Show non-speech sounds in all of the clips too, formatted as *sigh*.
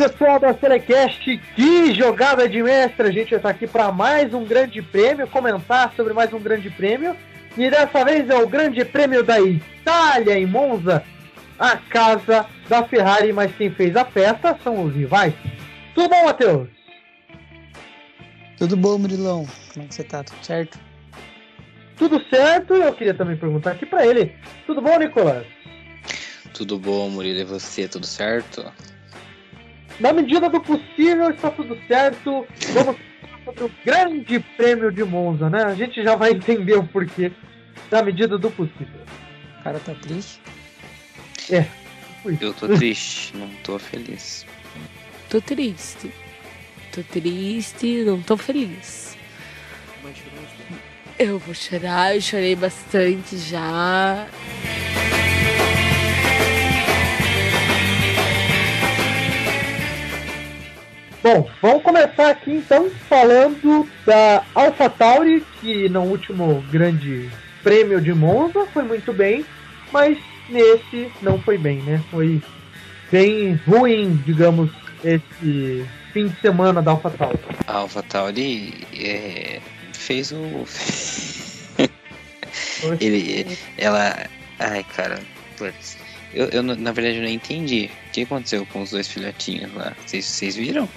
Pessoal da Telecast, que jogada de mestre! A gente está aqui para mais um grande prêmio, comentar sobre mais um grande prêmio. E dessa vez é o grande prêmio da Itália em Monza, a casa da Ferrari, mas quem fez a festa são os rivais. Tudo bom, Matheus? Tudo bom, Murilão? Como é que você tá? Tudo certo? Tudo certo, eu queria também perguntar aqui para ele. Tudo bom, Nicolas? Tudo bom, Murilo, e você? Tudo certo? Na medida do possível, está tudo certo. Vamos sobre o grande prêmio de Monza, né? A gente já vai entender o porquê na medida do possível. O cara tá triste. É. Eu tô triste, não tô feliz. Tô triste. Tô triste, não tô feliz. Eu vou chorar, eu chorei bastante já. Bom, vamos começar aqui então falando da AlphaTauri, que no último grande prêmio de Monza foi muito bem, mas nesse não foi bem, né? Foi bem ruim, digamos, esse fim de semana da AlphaTauri. A AlphaTauri é, fez o. *laughs* Ele. Ela. Ai, cara. Putz. Eu, eu, na verdade, eu não entendi. O que aconteceu com os dois filhotinhos lá? Vocês, vocês viram?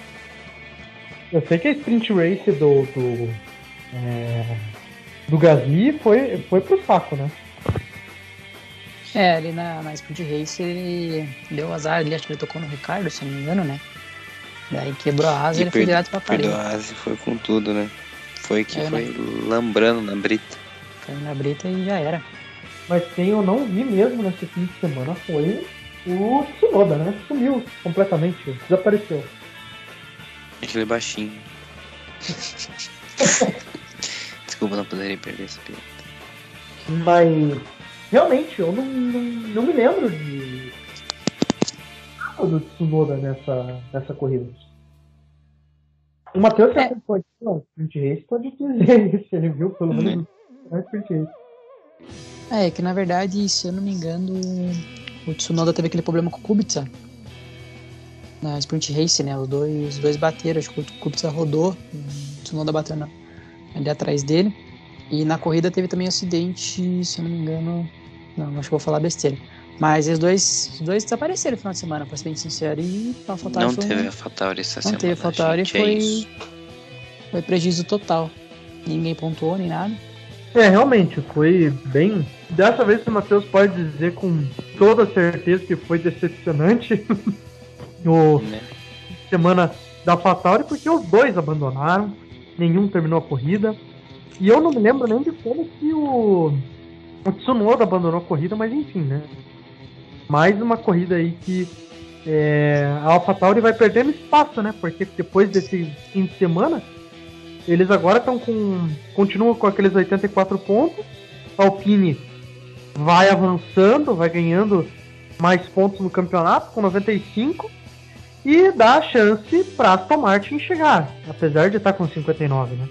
Eu sei que a sprint race do. do, é, do Gasly foi, foi pro saco, né? É, ali na, na sprint race ele deu azar ali, acho que ele tocou no Ricardo, se não me engano, né? Daí quebrou a asa e ele foi direto pra parede. Perdeu a asa e foi com tudo, né? Foi que é, foi né? lambrando na brita. Caiu na brita e já era. Mas quem eu não vi mesmo nesse fim de semana foi o Tsunoda, né? Sumiu completamente, desapareceu. Aquele é baixinho. *laughs* Desculpa, não poderia perder esse piloto. Mas realmente eu não, não, não me lembro de nada do Tsunoda nessa, nessa corrida. O Matheus que é. pode não, sprint race pode dizer *laughs* se ele viu pelo menos é. sprint race. É, que na verdade, se eu não me engano, o Tsunoda teve aquele problema com o Kubica na sprint race, né? Os dois, os dois bateram, acho que o Kubica rodou, o Tsunoda bateu na, ali atrás dele. E na corrida teve também um acidente, se eu não me engano, não, acho que vou falar besteira. Mas os dois, os dois desapareceram no final de semana, pra ser bem sincero. E a Não foi, teve a AlphaTauri essa não semana. Não teve a AlphaTauri, é foi, foi prejuízo total. Ninguém pontuou nem nada. É, realmente, foi bem. Dessa vez o Matheus pode dizer com toda certeza que foi decepcionante. *laughs* no né? semana da AlphaTauri, porque os dois abandonaram, nenhum terminou a corrida. E eu não me lembro nem de como que o, o Tsunoda abandonou a corrida, mas enfim, né? Mais uma corrida aí que é, a AlphaTauri vai perdendo espaço, né? Porque depois desse fim de semana, eles agora estão com. continuam com aqueles 84 pontos. A Alpine vai avançando, vai ganhando mais pontos no campeonato, com 95 e dá a chance para Aston Martin chegar, apesar de estar tá com 59, né?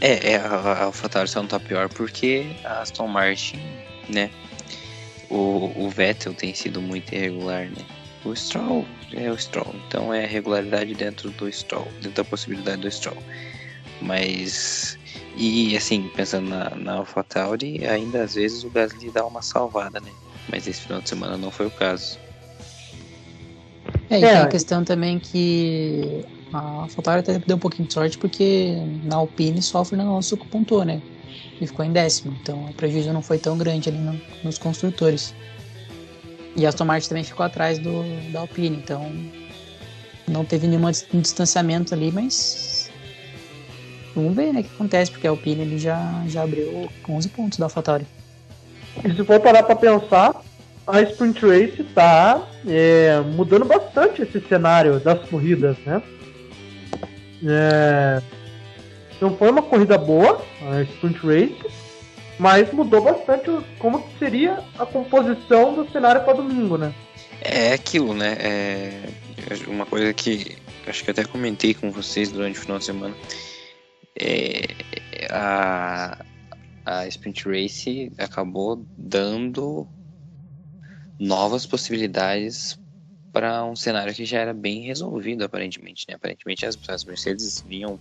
É, é a AlphaTauri só não tá pior porque a Aston Martin, né? O, o Vettel tem sido muito irregular, né? O Stroll é o Stroll, então é regularidade dentro do Stroll, dentro da possibilidade do Stroll. Mas, e assim, pensando na, na AlphaTauri, ainda às vezes o Gasly dá uma salvada, né? Mas esse final de semana não foi o caso. É, e é. tem a questão também que a AlphaTauri até deu um pouquinho de sorte porque na Alpine só o Fernando Alonso pontuou, né? E ficou em décimo, então o prejuízo não foi tão grande ali no, nos construtores. E a Aston Martin também ficou atrás do, da Alpine, então não teve nenhum distanciamento ali, mas vamos ver né, o que acontece, porque a Alpine ele já, já abriu 11 pontos da AlphaTauri. E se for parar para pensar, a Sprint Race está é, mudando bastante esse cenário das corridas, né? É, não foi uma corrida boa, a Sprint Race, mas mudou bastante como seria a composição do cenário para domingo, né? É aquilo, né? É uma coisa que acho que até comentei com vocês durante o final de semana. É, a, a Sprint Race acabou dando novas possibilidades para um cenário que já era bem resolvido, aparentemente. Né? Aparentemente as, as Mercedes vinham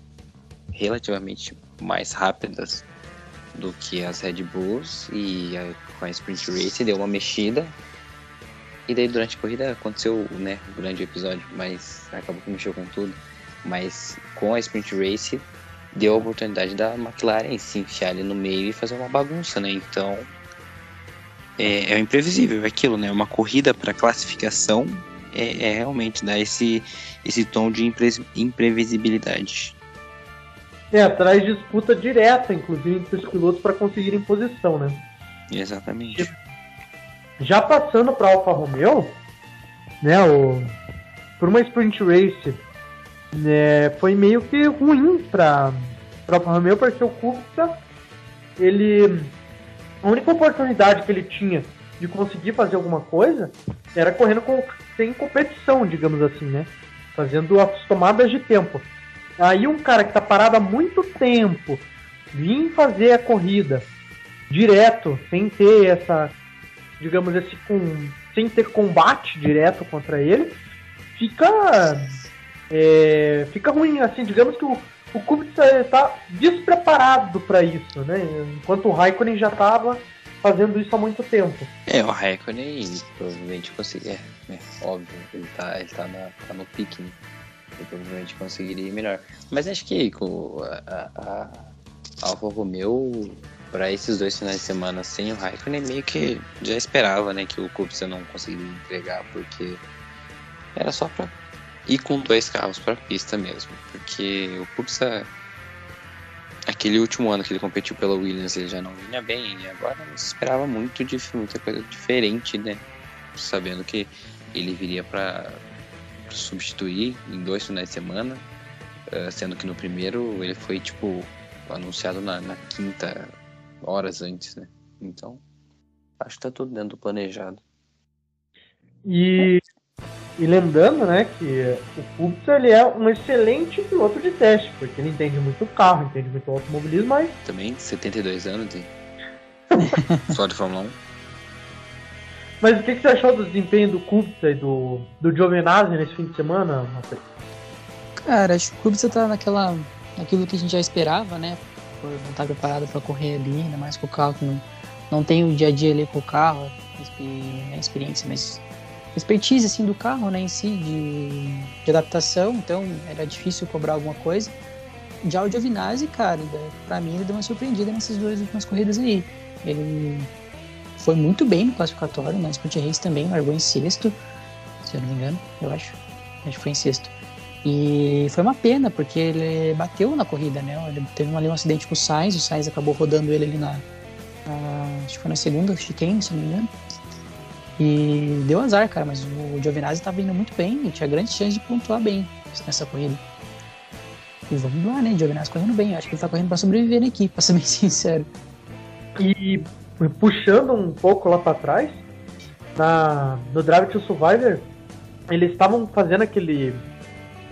relativamente mais rápidas do que as Red Bulls e a, com a Sprint Race deu uma mexida. E daí durante a corrida aconteceu né, grande episódio, mas acabou que mexeu com tudo. Mas com a Sprint Race deu a oportunidade da McLaren se enfiar ali no meio e fazer uma bagunça, né? Então é, é imprevisível aquilo, né? Uma corrida para classificação é, é, realmente dar esse, esse tom de impre, imprevisibilidade. É, traz disputa direta, inclusive, entre os pilotos para conseguirem posição, né? Exatamente. Já passando para Alfa Romeo, né, o, por uma sprint race, né, foi meio que ruim para Alfa Romeo, porque o Kubica, ele a única oportunidade que ele tinha de conseguir fazer alguma coisa era correndo com, sem competição, digamos assim, né? Fazendo as tomadas de tempo. Aí um cara que tá parado há muito tempo vir fazer a corrida direto, sem ter essa, digamos esse com, sem ter combate direto contra ele, fica é, fica ruim, assim, digamos que o, o Kubica está despreparado para isso, né? Enquanto o Raikkonen já estava fazendo isso há muito tempo. É, o Raikkonen provavelmente conseguiria, é, é, óbvio, ele tá, ele tá, na, tá no pique, né? Ele provavelmente conseguiria ir melhor. Mas acho que com a, a, a Alfa Romeo, para esses dois finais de semana sem o Raikkonen, meio que já esperava, né, que o Kubica não conseguiria entregar, porque era só para e com dois carros para pista mesmo, porque o Kubica aquele último ano que ele competiu pela Williams ele já não vinha bem e agora não se esperava muito de muita coisa diferente, né? Sabendo que ele viria para substituir em dois finais de semana, eh, sendo que no primeiro ele foi tipo anunciado na, na quinta horas antes, né? Então acho que tá tudo dentro do planejado. E e lembrando, né, que o Kubica ele é um excelente piloto de teste, porque ele entende muito carro, entende muito automobilismo, mas... Também 72 anos de... *laughs* Só de Fórmula 1. Mas o que, que, você achou do desempenho do Kubica e do, do Giovinazzi nesse fim de semana, Rafael? Cara, acho que o Kubica tá naquela... naquilo que a gente já esperava, né? Por não estar preparado para correr ali, ainda mais com o carro que não, não tem o dia a dia ali com o carro, a experiência, mas expertise assim do carro, né, em si de, de adaptação, então era difícil cobrar alguma coisa. Já o cara, para mim ele deu uma surpreendida nessas duas últimas corridas aí. Ele foi muito bem no classificatório, na Sprint Race também, largou em sexto, se eu não me engano, eu acho. Acho que foi em sexto. E foi uma pena, porque ele bateu na corrida, né? Ele teve ali um acidente com o Sainz, o Sainz acabou rodando ele ali na. na acho que foi na segunda chicane, se não me engano. E deu azar, cara, mas o Giovinazzi estava indo muito bem e tinha grande chance de pontuar bem nessa corrida. E vamos lá, né? Giovinazzi correndo bem. Acho que ele tá correndo para sobreviver aqui, pra ser bem *laughs* sincero. E puxando um pouco lá para trás, na, no Drive to Survivor, eles estavam fazendo aquele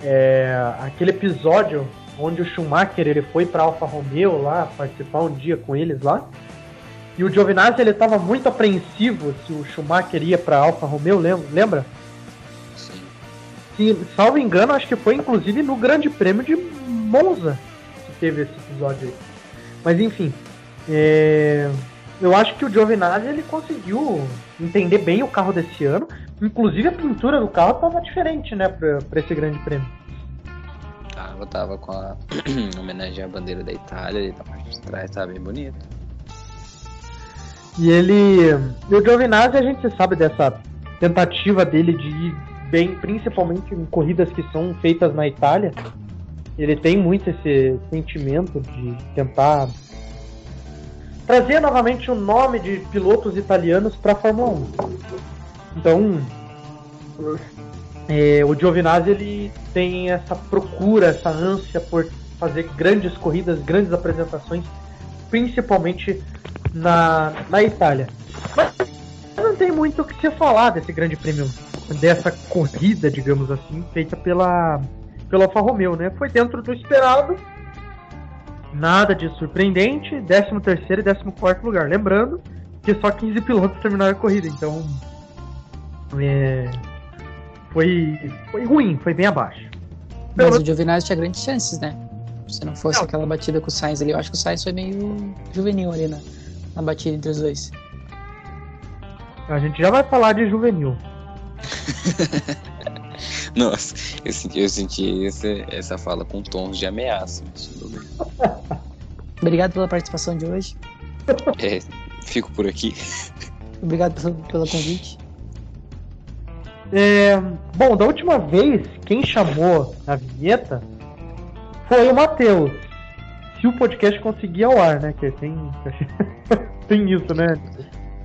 é, aquele episódio onde o Schumacher ele foi para Alfa Romeo lá participar um dia com eles lá e o Giovinazzi ele estava muito apreensivo se o Schumacher ia para Alfa Romeo, lembra? Sim. E, salvo engano, acho que foi inclusive no Grande Prêmio de Monza que teve esse episódio aí. Mas enfim, é... eu acho que o Giovinazzi ele conseguiu entender bem o carro desse ano. Inclusive a pintura do carro estava diferente, né, para esse Grande Prêmio. Tava, tava com a *clears throat* homenagem à bandeira da Itália e da parte de trás, tava bem bonito. E ele. E o Giovinazzi, a gente sabe dessa tentativa dele de ir bem, principalmente em corridas que são feitas na Itália. Ele tem muito esse sentimento de tentar trazer novamente o nome de pilotos italianos para a Fórmula 1. Então, é, o Giovinazzi ele tem essa procura, essa ânsia por fazer grandes corridas, grandes apresentações, principalmente na, na Itália. Mas não tem muito o que se falar desse grande prêmio, dessa corrida, digamos assim, feita pela, pela Alfa Romeo, né? Foi dentro do esperado, nada de surpreendente, 13 terceiro e 14 lugar. Lembrando que só 15 pilotos terminaram a corrida, então é, foi, foi ruim, foi bem abaixo. Mas Pelo... o Giovinazzi tinha grandes chances, né? Se não fosse não. aquela batida com o Sainz ali, eu acho que o Sainz foi meio juvenil ali na, na batida entre os dois. A gente já vai falar de juvenil. *laughs* Nossa, eu senti, eu senti essa, essa fala com tons de ameaça. *laughs* Obrigado pela participação de hoje. É, fico por aqui. *laughs* Obrigado pelo, pelo convite. É, bom, da última vez, quem chamou a vinheta foi o Matheus. Se o podcast conseguir ao ar, né? Que tem, *laughs* tem isso, né?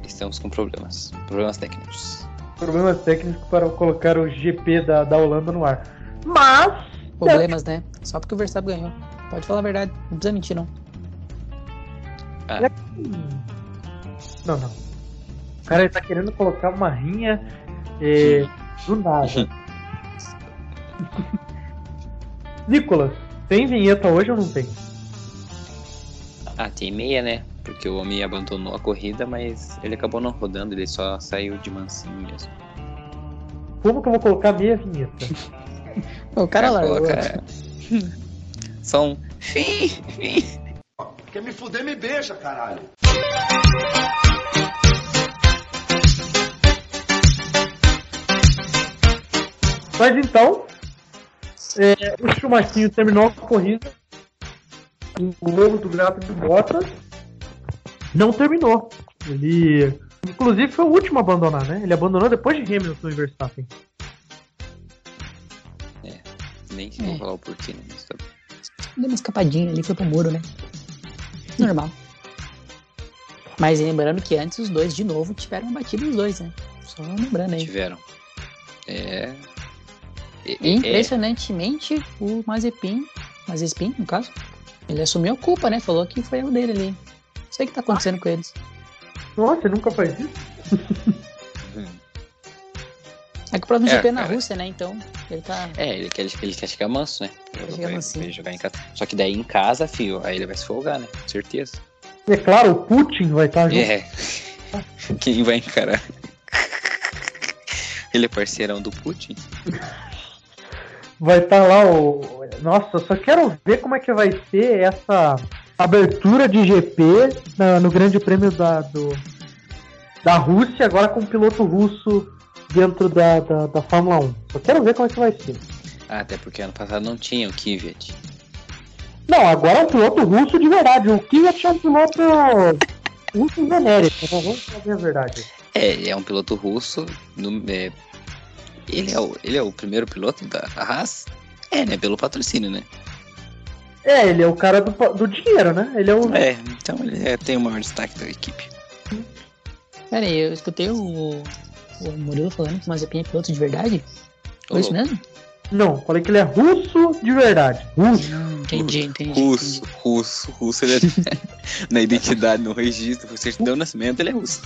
Estamos com problemas. Problemas técnicos. Problemas técnicos para colocar o GP da, da Holanda no ar. Mas. Problemas, né? Só porque o Verstappen ganhou. Pode falar a verdade, não precisa mentir, não. Ah. Não, não. O cara tá querendo colocar uma rinha é, do nada. *laughs* Nicolas, tem vinheta hoje ou não tem? Ah, tem meia, né? Porque o homem abandonou a corrida, mas ele acabou não rodando, ele só saiu de mansinho mesmo. Como que eu vou colocar meia vinheta? *laughs* o cara lá. Coloca... *laughs* Só um. Fim, fim. Quer me fuder, me beija, caralho. Mas então, é, o Chumacinho terminou a corrida. O lobo do gato de Bottas não terminou. Ele, inclusive, foi o último a abandonar, né? Ele abandonou depois de Hamilton e Verstappen. É, nem sei é. falar o porquê, né? Tá Deu uma escapadinha ali, foi pro muro, né? Normal. Mas lembrando que antes os dois, de novo, tiveram batido os dois, né? Só lembrando aí. Tiveram. É, e, impressionantemente, é... o Mazepin, Mazepin, no caso, ele assumiu a culpa, né? Falou que foi o dele ali. Não sei o que tá acontecendo com eles. Nossa, nunca faz isso? é que o próximo é, GP é na Rússia, né? Então, ele tá. É, ele quer, ele quer chegar manso, né? Ele quer chegar jogar em casa. Só que daí em casa, fio, aí ele vai se folgar, né? Com certeza. É claro, o Putin vai estar junto. É. *laughs* Quem vai encarar? *laughs* Ele é parceirão do Putin? Vai estar tá lá o. Nossa, só quero ver como é que vai ser essa abertura de GP na, no Grande Prêmio da, do, da Rússia, agora com um piloto russo dentro da, da, da, Fórmula 1. Só quero ver como é que vai ser. Ah, até porque ano passado não tinha o Kvyat. Não, agora é um piloto russo de verdade. O Kvyat é um piloto russo genérico, né? vamos fazer a verdade. É, ele é um piloto russo no, é, ele é o, ele é o primeiro piloto da Haas? É, né? Pelo patrocínio, né? É, ele é o cara do, do dinheiro, né? Ele é o. É, então ele é, tem o maior destaque da equipe. Pera aí, eu escutei o, o Murilo falando que o Mazepin é piloto de verdade? Foi isso mesmo? Não, falei que ele é russo de verdade. Russo. Entendi, entendi. Russo, entendi. russo, russo. Ele é *laughs* na identidade, no registro, certidão de nascimento, ele é russo.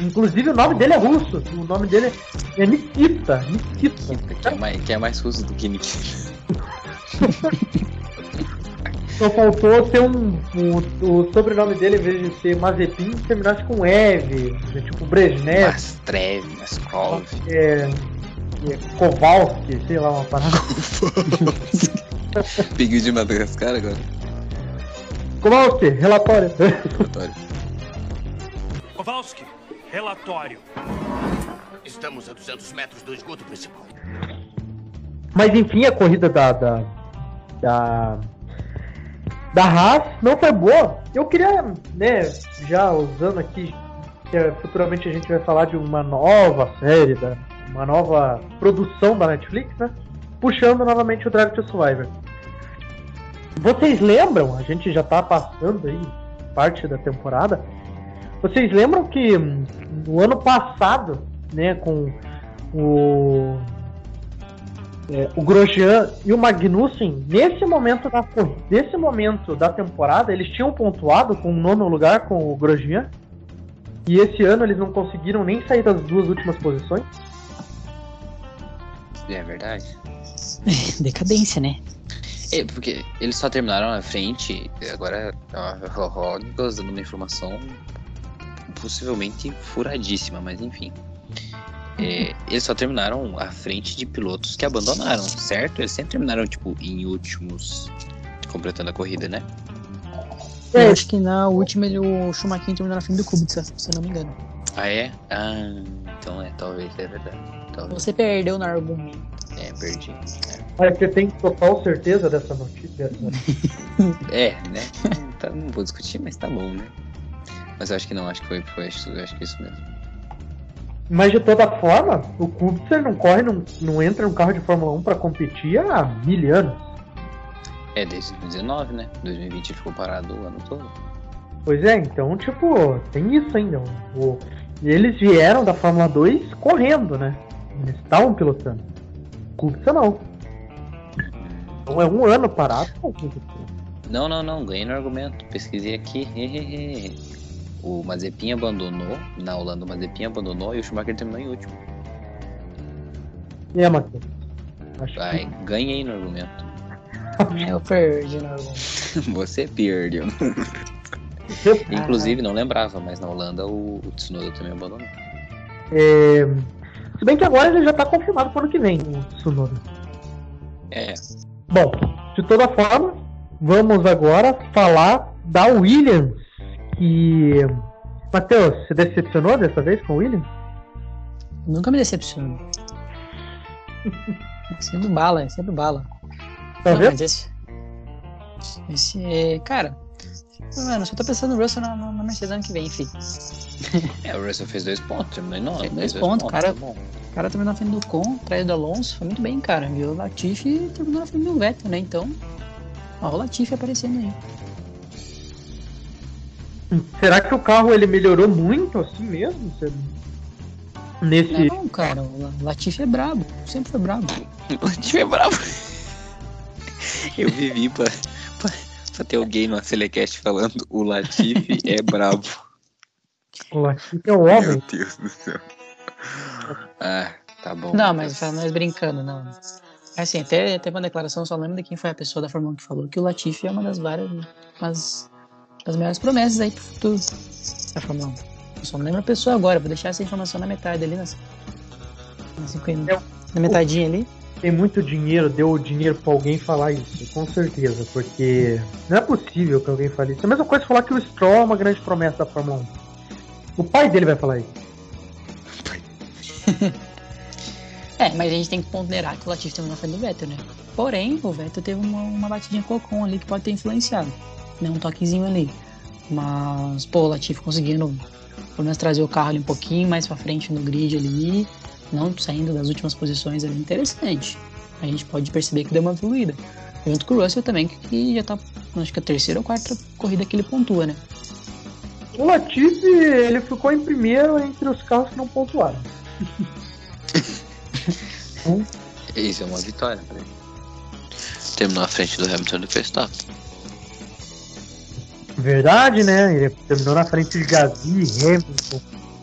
Inclusive o nome dele é russo. O nome dele é Nikita. Nikita. Que é mais, que é mais russo do que Nikita. *laughs* Só faltou ter um, um, O sobrenome dele, em vez de ser Mazepin, terminasse com Eve. Né, tipo Brezhnev. Mastrev, Maskov. É, é, Kowalski, sei lá, uma parada. *laughs* Peguei de Madagascar agora. Kowalski, relatório. Relatório. Kowalski, Relatório. Estamos a 200 metros do esgoto principal. Mas enfim, a corrida da, da, da, da Haas não foi boa. Eu queria, né, já usando aqui, que é, futuramente a gente vai falar de uma nova série, da, uma nova produção da Netflix, né? Puxando novamente o Drive to Survivor. Vocês lembram? A gente já tá passando aí parte da temporada. Vocês lembram que no ano passado, né, com o é, o Grosjean e o Magnussen, nesse momento da nesse momento da temporada, eles tinham pontuado com o nono lugar com o Grosjean. E esse ano eles não conseguiram nem sair das duas últimas posições. É verdade. *laughs* Decadência, né? É, porque eles só terminaram na frente, agora *laughs* ó, dando uma informação possivelmente furadíssima, mas enfim. é, eles só terminaram à frente de pilotos que abandonaram, certo? Eles sempre terminaram, tipo, em últimos, completando a corrida, né? Eu acho que na última ele, o Schumacher terminou na frente do Kubica, se eu não me engano. Ah, é? Ah, então é, talvez é verdade. Talvez. Você perdeu no argumento. É, perdi. É. Mas você tem total certeza dessa notícia? *laughs* É, né? Tá, não vou discutir, mas tá bom, né? Mas acho que não, acho que foi, foi acho, acho que é isso mesmo. Mas de toda forma, o Kubica não corre, não, não entra no carro de Fórmula 1 pra competir há mil anos. É, desde 2019, né? 2020 ele ficou parado o ano todo. Pois é, então, tipo, tem isso ainda. O, eles vieram da Fórmula 2 correndo, né? Eles estavam pilotando. Kubica não. Então é um ano parado com o Kubica. Não, não, não, ganhei no argumento. Pesquisei aqui. *laughs* o Mazepin abandonou. Na Holanda, o Mazepin abandonou e o Schumacher terminou em último. É, Matheus? Acho Vai, que ganhei no argumento. *laughs* Eu perdi no argumento. *laughs* Você perdeu. Inclusive, não lembrava, mas na Holanda o, o Tsunoda também abandonou. É, Se bem que agora ele já tá confirmado pro ano que vem, o Tsunoda. É, Bom, de toda forma, vamos agora falar da Williams. Que. Matheus, você decepcionou dessa vez com o Williams? Nunca me decepciono. É sempre bala, é sempre bala. Tá Não, vendo? esse. Esse. é- Cara. Mano, só tô pensando no Russell na, na, Mercedes ano que vem, fi. é, o Russell fez dois pontos, terminou em nove. Fez fez dois pontos, cara. tá bom. O cara terminou na frente do Con, atrás do Alonso, foi muito bem, cara. Viu o Latifi e terminou na frente do Vettel, né? Então. Ó, o Latifi aparecendo aí. Será que o carro ele melhorou muito assim mesmo? Você- Nesse. Não, cara, o Latifi é brabo. Sempre foi brabo. *laughs* O time é bravo. Eu vivi pra, pra, pra ter alguém no Acelecast falando o Latifi é bravo. O Latifi é o homem. Meu Deus do céu. Ah, tá bom. Não, mas mas brincando, não. Assim, até teve uma declaração, só lembro de quem foi a pessoa da Fórmula 1 que falou que o Latifi é uma das várias, umas das melhores promessas aí pro futuro da Fórmula 1. Eu só não lembro a pessoa agora, vou deixar essa informação na metade ali, nas, nas Eu- na metadinha ali. Tem muito dinheiro, deu dinheiro pra alguém falar isso, com certeza, porque não é possível que alguém fale isso. É a mesma coisa falar que o Stroll é uma grande promessa da Fórmula 1. O pai dele vai falar isso. *laughs* É, mas a gente tem que ponderar que o Latifi terminou na frente do Vettel, né? Porém, o Vettel teve uma, uma batidinha Ocon ali que pode ter influenciado. Né? Um toquezinho ali. Mas, pô, o Latifi conseguindo pelo menos trazer o carro ali um pouquinho mais pra frente no grid ali, não saindo das últimas posições ali, interessante. A gente pode perceber que deu uma evoluída. Junto com o Russell também, que já tá, acho que a terceira ou quarta corrida que ele pontua, né? O Latifi, ele ficou em primeiro entre os carros que não pontuaram. *laughs* Isso é uma vitória pra ele. Terminou à frente do Hamilton e do Verstappen. Verdade, né? Ele terminou na frente de Gasly, Hamilton,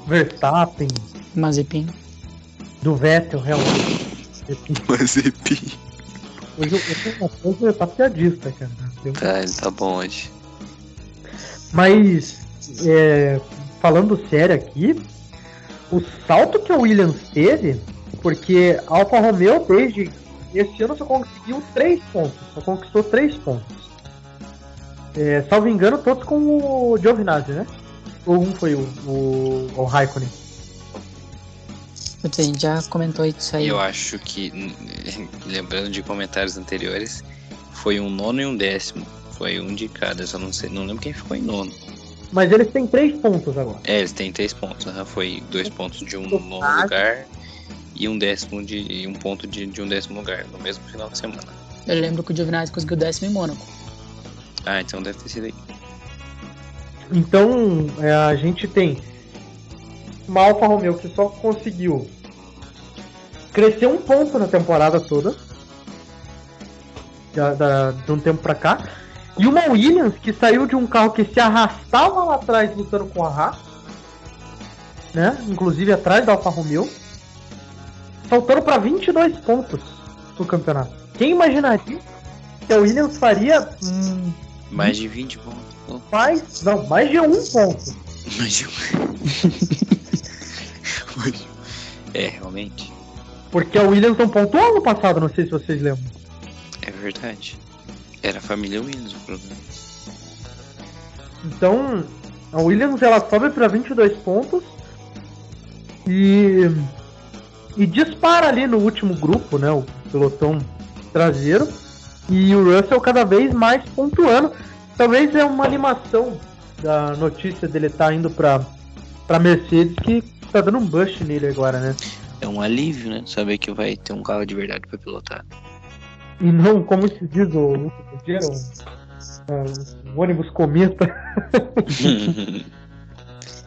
Verstappen, Mazepin. do Vettel, realmente. Mazepin. Hoje eu tô uma tá piadista, cara. Eu- Tá, ele tá bom hoje. Mas, é, falando sério aqui, o salto que o Williams teve, porque a Alfa Romeo desde esse ano só conseguiu 3 pontos, só conquistou 3 pontos. É, salvo engano, todos com o Giovinazzi, né? Ou um foi o, o, o Raikkonen. Putz, a gente já comentou isso aí. Eu acho que, lembrando de comentários anteriores, foi um nono e um décimo. Foi um de cada, só não sei, não lembro quem ficou em nono. Mas eles têm 3 pontos agora. É, eles têm três pontos, aham, foi dois pontos de um nono lugar e um décimo de. e um ponto de, de um décimo lugar, no mesmo final de semana. Eu lembro que o Giovinazzi conseguiu décimo em Mônaco. Ah, então deve ter sido aí. Então, é, a gente tem uma Alfa Romeo que só conseguiu crescer um ponto na temporada toda, da- da- de um tempo pra cá, e uma Williams que saiu de um carro que se arrastava lá atrás lutando com a Haas, né? Inclusive atrás da Alfa Romeo, saltando para 22 pontos no campeonato. Quem imaginaria que a Williams faria hum, Mais de 20 pontos. Mais, não, mais de um ponto. *laughs* Mais de um. *laughs* É, realmente. Porque a Williams não pontuou ano passado, não sei se vocês lembram. É verdade. Era a família Williams o problema. Então, a Williams ela sobe para 22 pontos e e dispara ali no último grupo, né, o pelotão traseiro. E o Russell cada vez mais pontuando. Talvez é uma animação da notícia dele estar tá indo para para Mercedes que tá dando um boost nele agora, né? É um alívio, né? Saber que vai ter um carro de verdade para pilotar. E não, como se diz o, o, um, um ônibus cometa.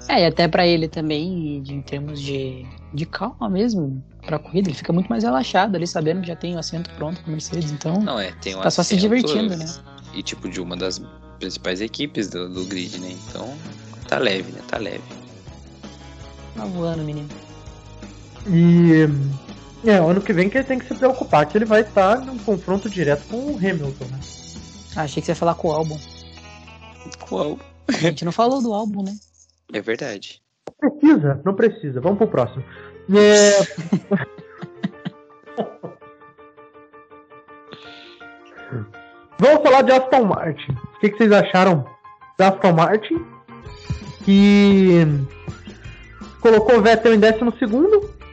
É, e até para ele também, em termos de, de calma mesmo, pra corrida, ele fica muito mais relaxado ali, sabendo que já tem o assento pronto com Mercedes, então. Não, é, tem um tá só se divertindo, né? E tipo, de uma das principais equipes do, do grid, né? Então, tá leve, né? Tá leve. Tá voando, menino. E é, ano que vem que ele tem que se preocupar que ele vai estar num confronto direto com o Hamilton, né? Ah, achei que você ia falar com o álbum. Com o álbum. A gente não falou do álbum, né? É verdade. Não precisa, não precisa. Vamos pro próximo. É... *laughs* Vamos falar de Aston Martin. O que, que vocês acharam da Aston Martin? Que colocou o Vettel em 12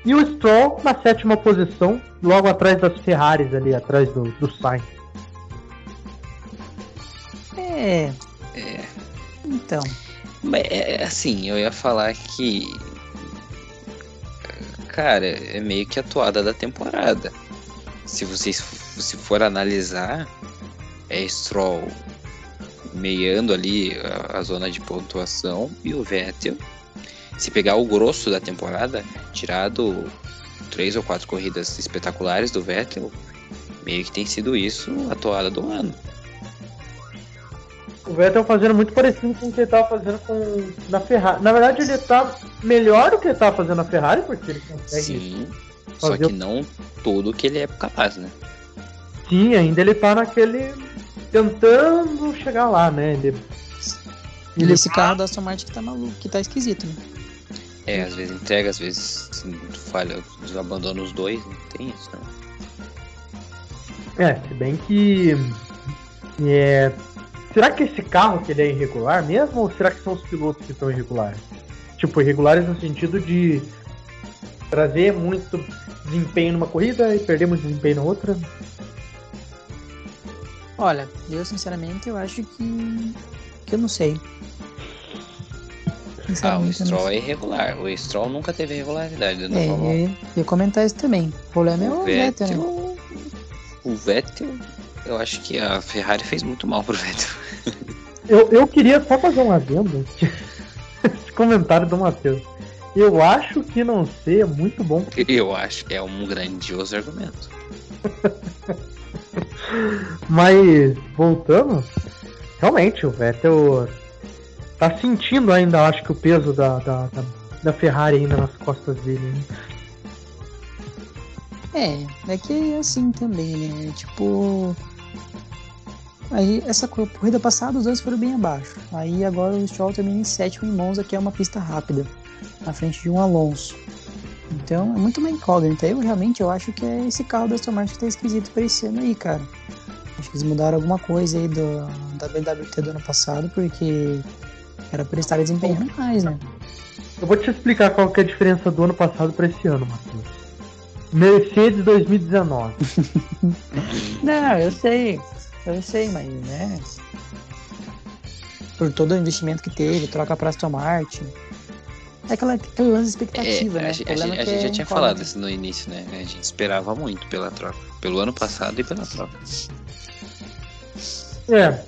e o Stroll na sétima posição, logo atrás das Ferraris ali, atrás do, do Sainz. É. É. Então. É, assim, eu ia falar que. Cara, é meio que a toada da temporada. Se vocês se for analisar, é Stroll meiando ali a, a zona de pontuação e o Vettel se pegar o grosso da temporada, tirado três ou quatro corridas espetaculares do Vettel, meio que tem sido isso a toada do ano. O Vettel fazendo muito parecido com o que ele estava fazendo com na Ferrari. Na verdade, ele está melhor do que ele estava fazendo na Ferrari, porque ele consegue. Sim, só que não tudo que ele é capaz, né? Sim, ainda ele está naquele. tentando chegar lá, né? Ele... Ele... Esse carro da Aston Martin que tá maluco, que tá esquisito, né? É, às vezes entrega, às vezes falha, abandona os dois, não tem isso, né? É, se bem que. É, será que esse carro que ele é irregular mesmo? Ou será que são os pilotos que são irregulares? Tipo, irregulares no sentido de trazer muito desempenho numa corrida e perder muito desempenho na outra? Olha, eu sinceramente eu acho que. que eu não sei. Ah, o Stroll é irregular. O Stroll nunca teve regularidade. Né? É, eu ia comentar isso também. O problema é o, o Vettel, Vettel né? O Vettel, eu acho que a Ferrari fez muito mal pro Vettel. *laughs* Eu, eu queria só fazer um adendo. Esse *laughs* comentário do Matheus. Eu acho que não ser é muito bom. Eu acho que é um grandioso argumento. *laughs* Mas, voltando, realmente, o Vettel tá sentindo ainda, acho que o peso da, da, da, da Ferrari ainda nas costas dele. Né? É, é que é assim também, né? Tipo. Aí essa corrida passada os dois foram bem abaixo. Aí agora o Stroll termina em sétimo em Monza, que é uma pista rápida, na frente de um Alonso. Então é muito uma incógnita. Eu realmente eu acho que é esse carro da Aston Martin que tá esquisito pra esse ano aí, cara. Acho que eles mudaram alguma coisa aí do, da BWT do ano passado, porque era por estar desempenhando mais, né? Eu vou te explicar qual que é a diferença do ano passado para esse ano, Matheus. Mercedes 2019. *laughs* Não, eu sei. Eu sei, mas né? Por todo o investimento que teve, troca para Aston Martin. É aquela, aquele lance expectativa, é, né? A, gente, a, gente, a gente já tinha falado isso no início, né? A gente esperava muito pela troca. Pelo ano passado e pela troca. É,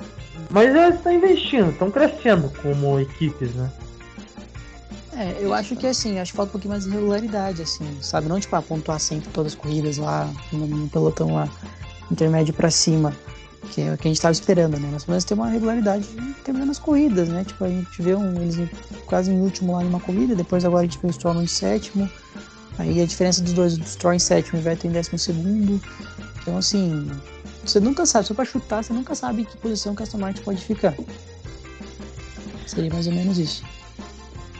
mas eles estão investindo, estão crescendo como equipes, né? É, eu acho que assim, acho que falta um pouquinho mais de regularidade, assim, sabe? Não tipo, a pontuar sempre todas as corridas lá, no, no pelotão lá, intermédio para cima, que é o que a gente estava esperando, né? Mas pelo menos ter uma regularidade terminando as corridas, né? Tipo, a gente vê um, eles quase em último lá numa corrida, depois agora a gente vê o Stroll em sétimo, aí a diferença dos dois, do Stroll em sétimo e o Vettel em décimo segundo. Então, assim, você nunca sabe, só pra chutar, você nunca sabe em que posição que a Aston Martin pode ficar. Seria mais ou menos isso.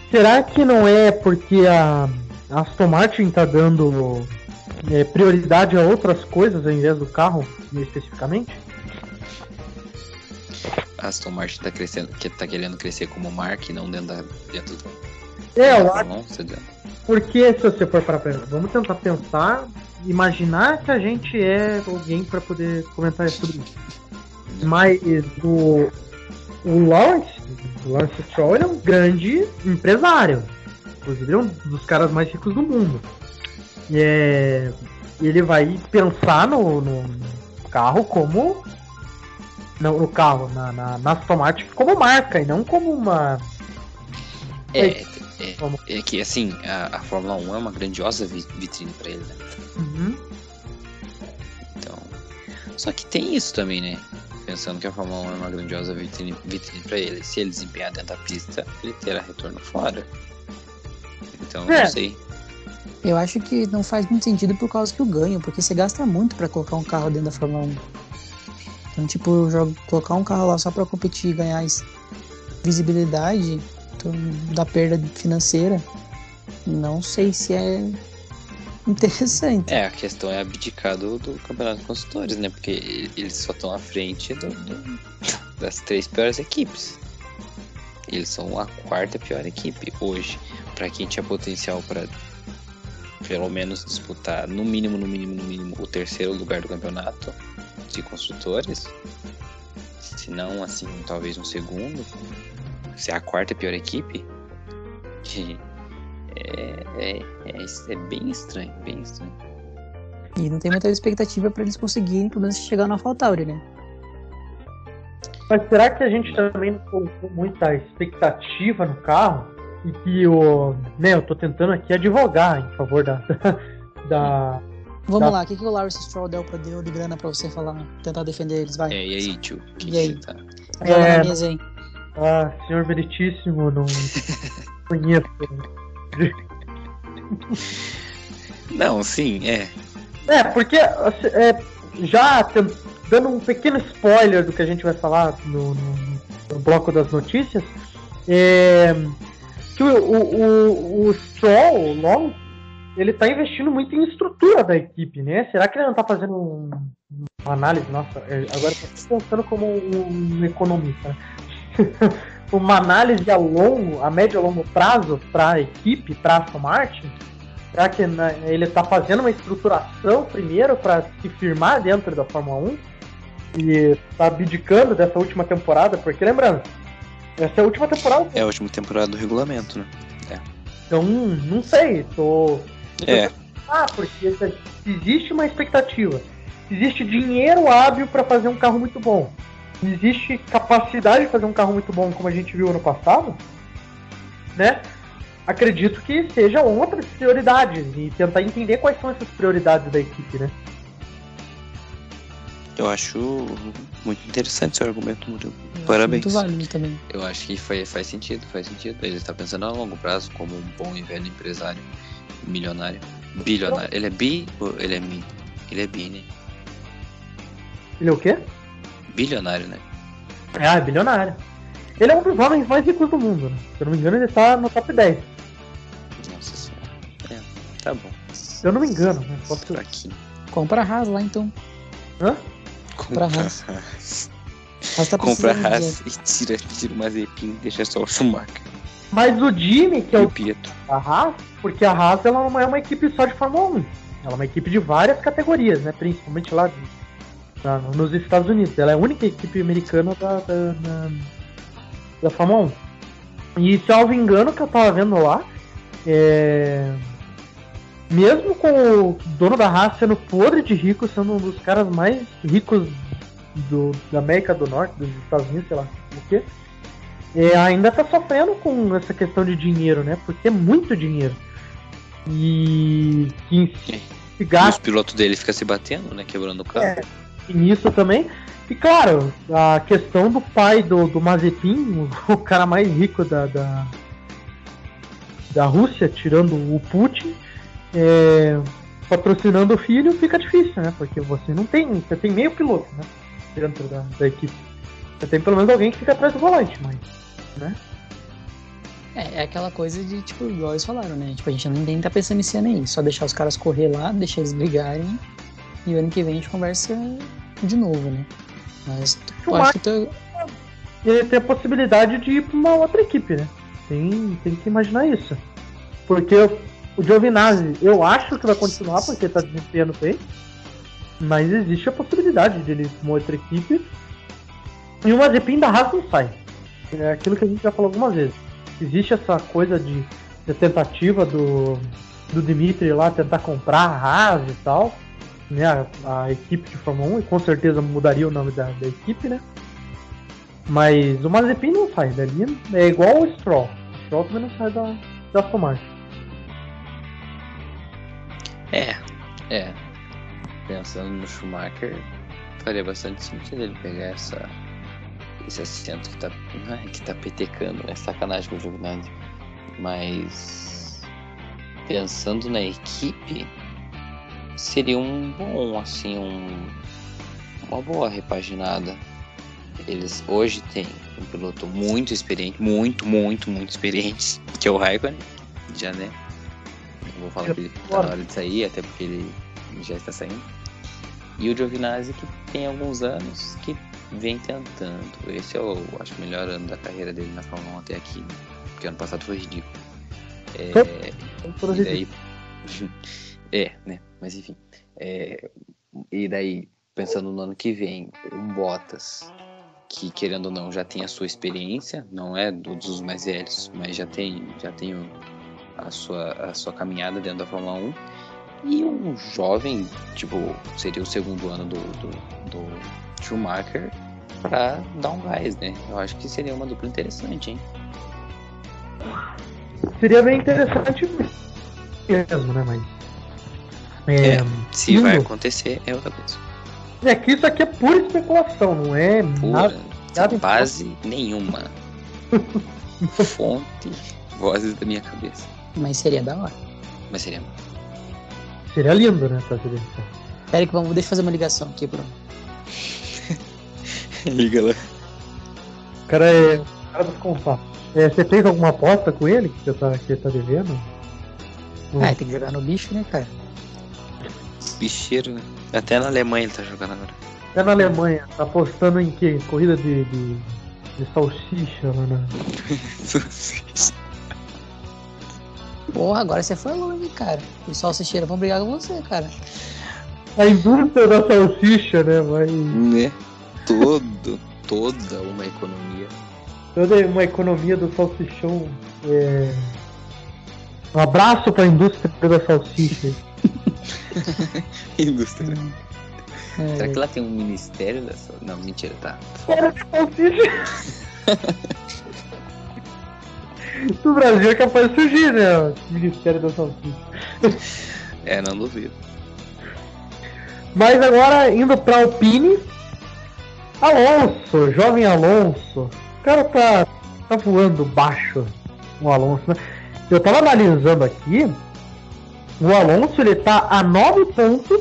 Será que não é porque a Aston Martin tá dando é, prioridade a outras coisas ao invés do carro, especificamente? Aston Martin tá crescendo, que tá querendo crescer como marca e não dentro da dentro do É, eu acho. Fórmula 1, você dizendo. Porque se você for para pensar, vamos tentar pensar, imaginar que a gente é alguém para poder comentar sobre isso. Mas o, o Lawrence, o Lawrence Stroll, é um grande empresário. Inclusive, é um dos caras mais ricos do mundo. E é, ele vai pensar no, no carro como. Não, no carro, na, na, na Aston Martin como marca e não como uma. É, é, é que assim, a, a Fórmula 1 é uma grandiosa vi- vitrine pra ele, né? Uhum. Então. Só que tem isso também, né? Pensando que a Fórmula 1 é uma grandiosa vitrine, vitrine pra ele. Se ele desempenhar dentro da pista, ele terá retorno fora. Então, É. não sei. Eu acho que não faz muito sentido por causa que o ganho, porque você gasta muito pra colocar um carro dentro da Fórmula 1. Então, tipo, jogo- colocar um carro lá só pra competir e ganhar visibilidade então, da perda financeira, não sei se é interessante. É, a questão é abdicar do, do Campeonato de Construtores, né? Porque eles só estão à frente do- do- das três piores equipes. Eles são a quarta pior equipe hoje. Pra quem tinha potencial pra pelo menos disputar no mínimo, no mínimo, no mínimo o terceiro lugar do campeonato de construtores, se não assim, talvez um segundo, se é a quarta pior equipe, que é, é, é, é bem estranho, bem estranho. E não tem muita expectativa pra eles conseguirem, pelo menos, chegar na AlphaTauri, né? Mas será que a gente também não colocou muita expectativa no carro? E que o. Né, eu tô tentando aqui advogar em favor da. *laughs* da Vamos Tá. lá, o que, que o Lawrence Stroll deu, pra, deu de grana pra você falar, tentar defender eles? Vai, É, e aí, tio? Que E aí? que você tá? É. na mesa aí. ah, senhor Veritíssimo, não *laughs* conheço. Não, sim, é. É, porque assim, é, já dando um pequeno spoiler do que a gente vai falar no, no- no bloco das notícias, é, que o, o, o, o Stroll, o Long, ele tá investindo muito em estrutura da equipe, né? Será que ele não tá fazendo um- uma análise? Nossa, é, agora eu tô pensando como um economista. *laughs* uma análise a longo, a médio e longo prazo para a equipe, para Aston Martin? Será que né, ele está fazendo uma estruturação primeiro para se firmar dentro da Fórmula 1? E está abdicando dessa última temporada? Porque lembrando, essa é a última temporada. É a última temporada do regulamento, né? Então, não sei, tô. É, Ah, porque existe uma expectativa, existe dinheiro hábil para fazer um carro muito bom, existe capacidade de fazer um carro muito bom, como a gente viu ano passado, né? Acredito que sejam outras prioridades e tentar entender quais são essas prioridades da equipe, né? eu acho muito interessante seu argumento, Murilo. Parabéns. Muito válido também. Eu acho que foi, faz sentido, faz sentido. Ele está pensando a longo prazo como um bom e velho empresário, milionário, bilionário. Ele é bi ou ele é mi? Ele é bi, né? Ele é o quê? Bilionário, né? Ah, é bilionário. Ele é um dos homens mais ricos do mundo, né? Se eu não me engano, ele tá no top 10. Nossa senhora. É, tá bom. Se eu não me engano, né? Posso... Fraquinho. Compra a Haas lá, então. Hã? Compra a Haas. Haas tá Compra a Haas e tira, tira o Mazepin e deixa só o Schumacher. Mas o Jimmy, que é o o Pietro. a Haas, porque a Haas ela não é uma equipe só de Fórmula 1. Ela é uma equipe de várias categorias, né? Principalmente lá de- na- nos Estados Unidos. Ela é a única equipe americana da, da, da, da Fórmula 1. E salvo engano que eu tava vendo lá, é... mesmo com o dono da Haas sendo podre de rico, sendo um dos caras mais ricos do, da América do Norte, dos Estados Unidos, sei lá o quê, é, ainda tá sofrendo com essa questão de dinheiro, né? Porque é muito dinheiro. E que se E os gasta pilotos dele ficam se batendo, né? Quebrando o carro. É. nisso também. E claro, a questão do pai do, do Mazepin, o, *laughs* o cara mais rico da, da, da Rússia, tirando o Putin, é, patrocinando o filho, fica difícil, né? Porque você não tem. Você tem meio piloto, né? Dentro da, da equipe. Você tem pelo menos alguém que fica atrás do volante, mas. Né? É, é aquela coisa de, tipo, igual eles falaram, né? Tipo, a gente não nem tá pensando em cena aí. Só deixar os caras correr lá, deixar eles brigarem. E o ano que vem a gente conversa de novo, né? Mas eu acho que tô... ele tem a possibilidade de ir pra uma outra equipe, né? Tem, tem que imaginar isso. Porque o Giovinazzi, eu acho que vai continuar porque tá desempenhando bem. Mas existe a possibilidade de ele ir pra uma outra equipe. E o Mazepin da Haas não sai. É aquilo que a gente já falou algumas vezes. Existe essa coisa de, de tentativa do, do Dimitri lá tentar comprar a Haas e tal. Né, a, a, equipe de Fórmula 1 e com certeza mudaria o nome da, da equipe, né? Mas o Mazepin não sai dali, é igual o Stroll. O Stroll também não sai da, da Aston Martin. É, é. Pensando no Schumacher, faria bastante sentido ele pegar essa, esse assento que tá, é que tá petecando, é sacanagem com o Giovinazzi. Mas pensando na equipe, seria um bom, assim, um, uma boa repaginada. Eles hoje têm um piloto muito experiente, muito, muito, muito experiente, *laughs* que é o Raikkonen, já né? Não vou falar que ele tá na hora de sair, até porque ele já está saindo. E o Giovinazzi que tem alguns anos que vem tentando. Esse é o, acho, melhor ano da carreira dele na Fórmula 1 até aqui, né? porque ano passado foi ridículo. É, e daí, *laughs* é, né? Mas enfim. É, e daí, pensando no ano que vem, um Bottas, que querendo ou não já tem a sua experiência, não é dos mais velhos, mas já tem, já tem a sua, a sua caminhada dentro da Fórmula 1. E um jovem, tipo, seria o segundo ano do, do, do Schumacher para dar um gás, né? Eu acho que seria uma dupla interessante, hein? Seria bem interessante mesmo, né? Mas é, é, se vai acontecer, é outra coisa. É que isso aqui é pura especulação, não é pura, nada, nada base nenhuma. Fonte, vozes da minha cabeça. Mas seria da hora. Mas seria. Seria lindo, né? Essa Pera que vamos, deixa eu fazer uma ligação aqui, Bruno. Liga lá. O cara é. O cara dos contatos. É, você fez alguma aposta com ele que você tá, que você tá devendo? Ah, tem que jogar no bicho, né, cara? bicheiro, né? Até na Alemanha ele tá jogando agora. Até na Alemanha, tá apostando em que? Corrida de, de, de salsicha lá na. *laughs* salsicha. Porra, agora você foi longe, cara. Os salsicheiros vão brigar com você, cara. A indústria da salsicha, né? Vai. Né? Todo, toda uma economia. Toda uma economia do salsichão. É... Um abraço pra indústria da salsicha. *laughs* Indústria. É. Será que lá tem um ministério dessa? Não, mentira, tá. *laughs* no Brasil é capaz de surgir, né? O Ministério da Salsicha. É, não duvido. Mas agora, indo pra Alpine. Alonso, jovem Alonso. O cara tá, tá voando baixo, o Alonso, né? Eu tava analisando aqui, o Alonso ele tá a 9 pontos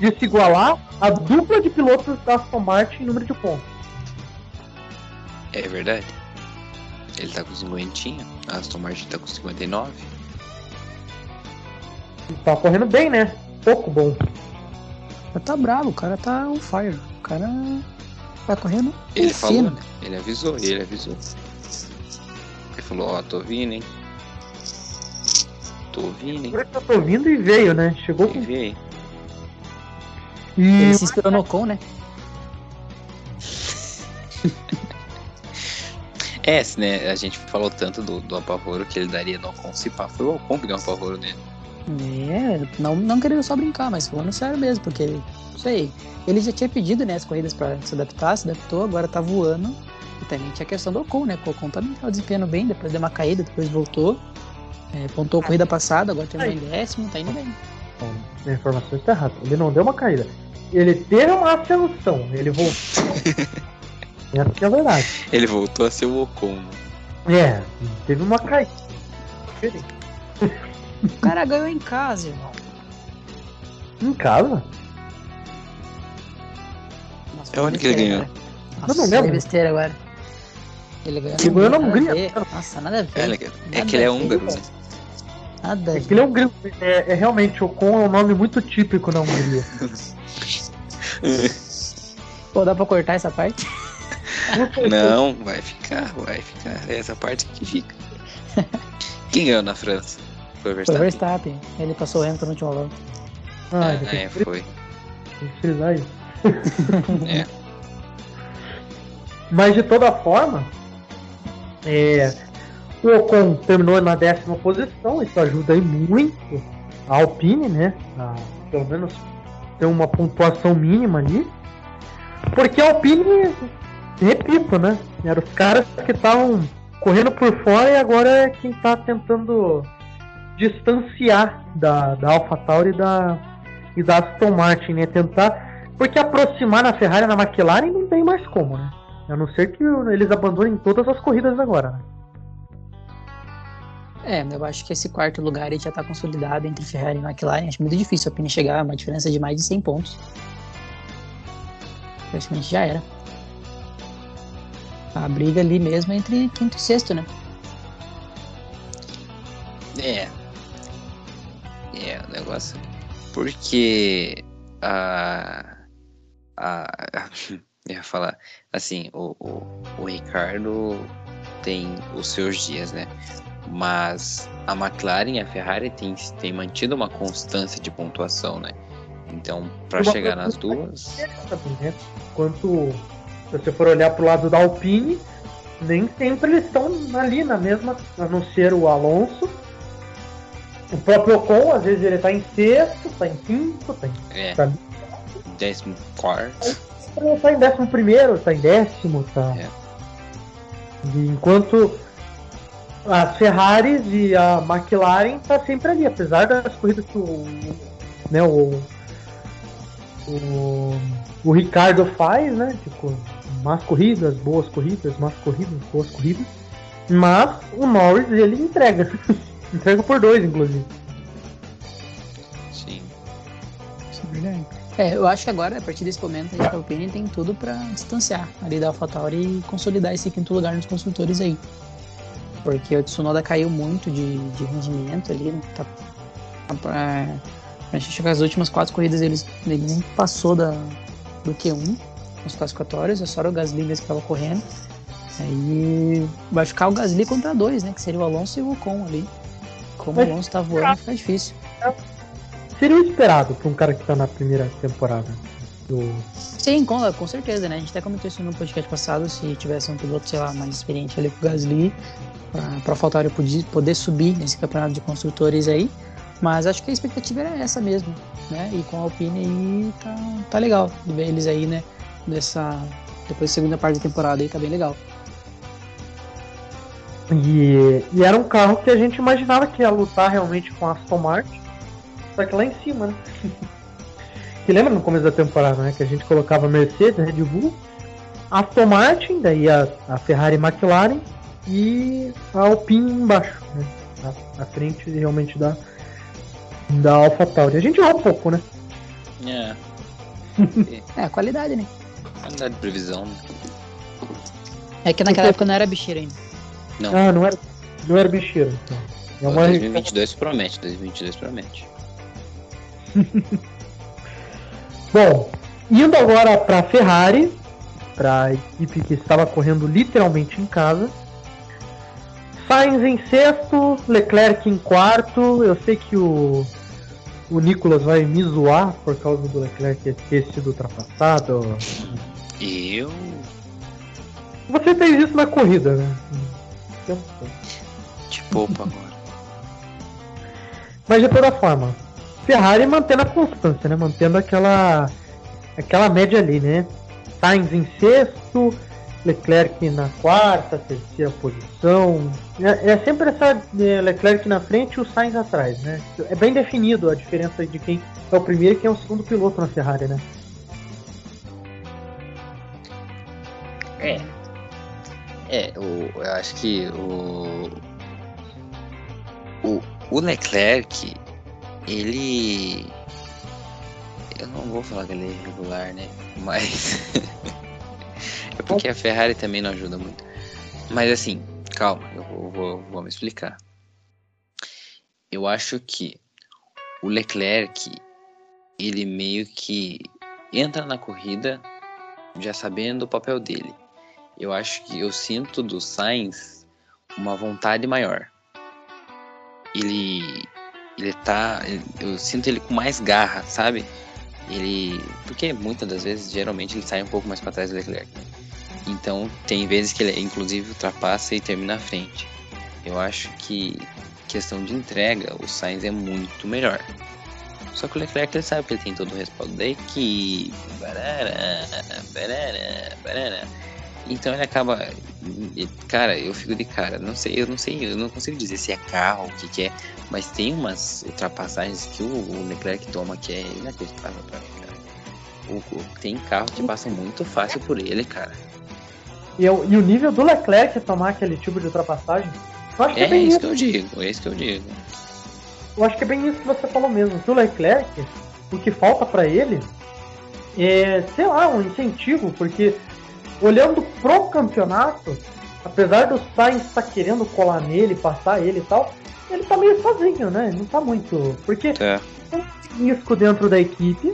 de se igualar a dupla de pilotos da Aston Martin em número de pontos. É verdade. Ele tá com 50, a Aston Martin tá com 59. Tá correndo bem, né? Pouco bom. Tá bravo, o cara tá on fire. O cara tá correndo. Ele falou, né? Ele avisou, ele avisou. Ele falou, ó, oh, tô vindo, hein? tô ouvindo, hein? Eu tô ouvindo e veio, né? Chegou com. Veio. E... Ele se inspirou no né? é, né? A gente falou tanto do, do apavoro que ele daria no Ocon. Se pá, foi o Ocon que deu um apavoro nele. É, não, não querendo só brincar, mas falando sério mesmo, porque, não sei, ele já tinha pedido, né, as corridas pra se adaptar, se adaptou, agora tá voando. E também tinha a questão do Ocon, né? O Ocon também tava desempenhando bem, depois deu uma caída, depois voltou. É, pontou a corrida passada, agora tem em décimo, tá indo bem. Bom, a informação está errada. Ele não deu uma caída. Ele teve uma ascensão. Ele voltou. Essa *laughs* é a verdade. Ele voltou a ser o Ocon. É, teve uma caída. O cara ganhou em casa, irmão. Em casa? Nossa, é onde que ele ganhou? Nossa, não, não lembro. besteira agora. Ele ganhou Ele ganhou na Hungria. Nossa, nada a ver. É, é Nada que ele é húngaro, cara. né? Nada a É ver. que ele é um gringo. É, é realmente, Ocon é um nome muito típico na Hungria. *laughs* Pô, dá pra cortar essa parte? *laughs* Não, vai ficar, vai ficar. É essa parte que fica. Quem ganhou na França? Foi o Foi o Verstappen? Verstappen. Ele passou o Hamilton no último volta. Ah, é, que foi. tem que frisar isso. *laughs* *laughs* É. Mas de toda forma, é, o Ocon terminou na décima posição, isso ajuda aí muito a Alpine, né? A, pelo menos ter uma pontuação mínima ali. Porque a Alpine, repito, né? Eram os caras que estavam correndo por fora e agora é quem tá tentando distanciar da, da AlphaTauri e da, e da Aston Martin, né? Tentar. Porque aproximar na Ferrari e na McLaren não tem mais como, né? A não ser que eles abandonem todas as corridas agora, né? É, eu acho que esse quarto lugar ele já tá consolidado entre Ferrari e McLaren. Acho muito difícil a Alpine chegar a uma diferença de mais de 100 pontos. Praticamente já era. A briga ali mesmo é entre quinto e sexto, né? É. É, o negócio. Porque a. A. *laughs* Eu ia falar. Assim, o, o, o Ricardo tem os seus dias, né? Mas a McLaren e a Ferrari tem, tem mantido uma constância de pontuação, né? Então, para chegar nas duas. também, né? Enquanto se você for olhar pro lado da Alpine, nem sempre eles estão ali na mesma, a não ser o Alonso. O próprio Ocon, às vezes ele tá em sexto, tá em quinto, tá em, É, tá, décimo quarto. tá em décimo primeiro, tá em décimo, tá. É. E enquanto as Ferraris e a McLaren tá sempre ali, apesar das corridas que o, né, o, o, o Ricardo faz, né? Tipo, más corridas, boas corridas, más corridas, boas corridas. Mas o Norris ele entrega. *laughs* entrega por dois, inclusive. Sim. Isso é verdade. É, eu acho que agora, a partir desse momento, a Alpine tem tudo pra distanciar ali da AlphaTauri e consolidar esse quinto lugar nos construtores aí. Porque o Tsunoda caiu muito de, de rendimento ali. Tá, tá, a gente chegar as últimas quatro corridas ele, ele nem passou da, do Q1 nos classificatórios, é só o Gasly mesmo que estava correndo. Aí vai ficar o Gasly contra dois, né? Que seria o Alonso e o Ocon ali. Como Mas- o Alonso tá voando, fica difícil. Seria o esperado pra um cara que tá na primeira temporada. Do... Sim, com, com certeza, né? A gente até comentou isso no podcast passado, se tivesse um piloto, sei lá, mais experiente ali com o Gasly, pra, pra Faltário poder, poder subir nesse campeonato de construtores aí. Mas acho que a expectativa era essa mesmo, né? E com a Alpine aí tá, tá legal de ver eles aí, né? Dessa, depois da segunda parte da temporada aí, tá bem legal. E, e era um carro que a gente imaginava que ia lutar realmente com a Aston Martin. Só que lá em cima, né? *laughs* que lembra no começo da temporada, né? Que a gente colocava Mercedes, Red Bull, Aston Martin, daí a, a Ferrari e McLaren e a Alpine embaixo, né? À, à frente realmente da, da AlphaTauri. A gente errou um pouco, né? É. *laughs* É, a qualidade, né? Qualidade de previsão, né? É que naquela época não era bicheiro ainda. Não. Ah, não era, não era bicheiro. Então. É uma 2022 promete, 2022 promete. *laughs* Bom, indo agora para a Ferrari, para a equipe que estava correndo literalmente em casa. Sainz em sexto, Leclerc em quarto. Eu sei que o, o Nicolas vai me zoar por causa do Leclerc ter sido ultrapassado. Eu. Você fez isso na corrida, né? Então, Te poupa agora. Mas de toda forma, Ferrari mantendo a constância, né? Mantendo aquela aquela média ali, né? Sainz em sexto, Leclerc na quarta, terceira posição. É, é sempre essa é, Leclerc na frente e o Sainz atrás, né? É bem definido a diferença de quem é o primeiro e quem é o segundo piloto na Ferrari, né? É. É, o, eu acho que o, o. O Leclerc, ele. Eu não vou falar que ele é irregular, né? Mas. *laughs* é porque a Ferrari também não ajuda muito. Mas assim, calma, eu vou, vou, vou me explicar. Eu acho que o Leclerc, ele meio que entra na corrida já sabendo o papel dele. Eu acho que eu sinto do Sainz uma vontade maior. Ele ele tá, eu sinto ele com mais garra, sabe? Ele, porque muitas das vezes, geralmente ele sai um pouco mais para trás do Leclerc. Então, tem vezes que ele inclusive ultrapassa e termina à frente. Eu acho que questão de entrega, o Sainz é muito melhor. Só que o Leclerc ele sabe que ele tem todo o respaldo da equipe. Barará, barará, barará. Então ele acaba. Cara, eu fico de cara. Não sei, eu não sei, eu não consigo dizer se é carro, o que, que é. Mas tem umas ultrapassagens que o, Leclerc toma que é inacreditável pra mim, cara. O, o, tem carro que passa muito fácil por ele, cara. E, eu, e o nível do Leclerc tomar aquele tipo de ultrapassagem. Eu acho que é, é bem isso que eu digo, é isso que eu digo. Eu acho que é bem isso que você falou mesmo. Que o Leclerc, o que falta para ele é, sei lá, um incentivo, porque olhando pro campeonato, apesar do Sainz estar tá querendo colar nele, passar ele e tal, ele tá meio sozinho, né? Não tá muito. Porque é. tem risco dentro da equipe.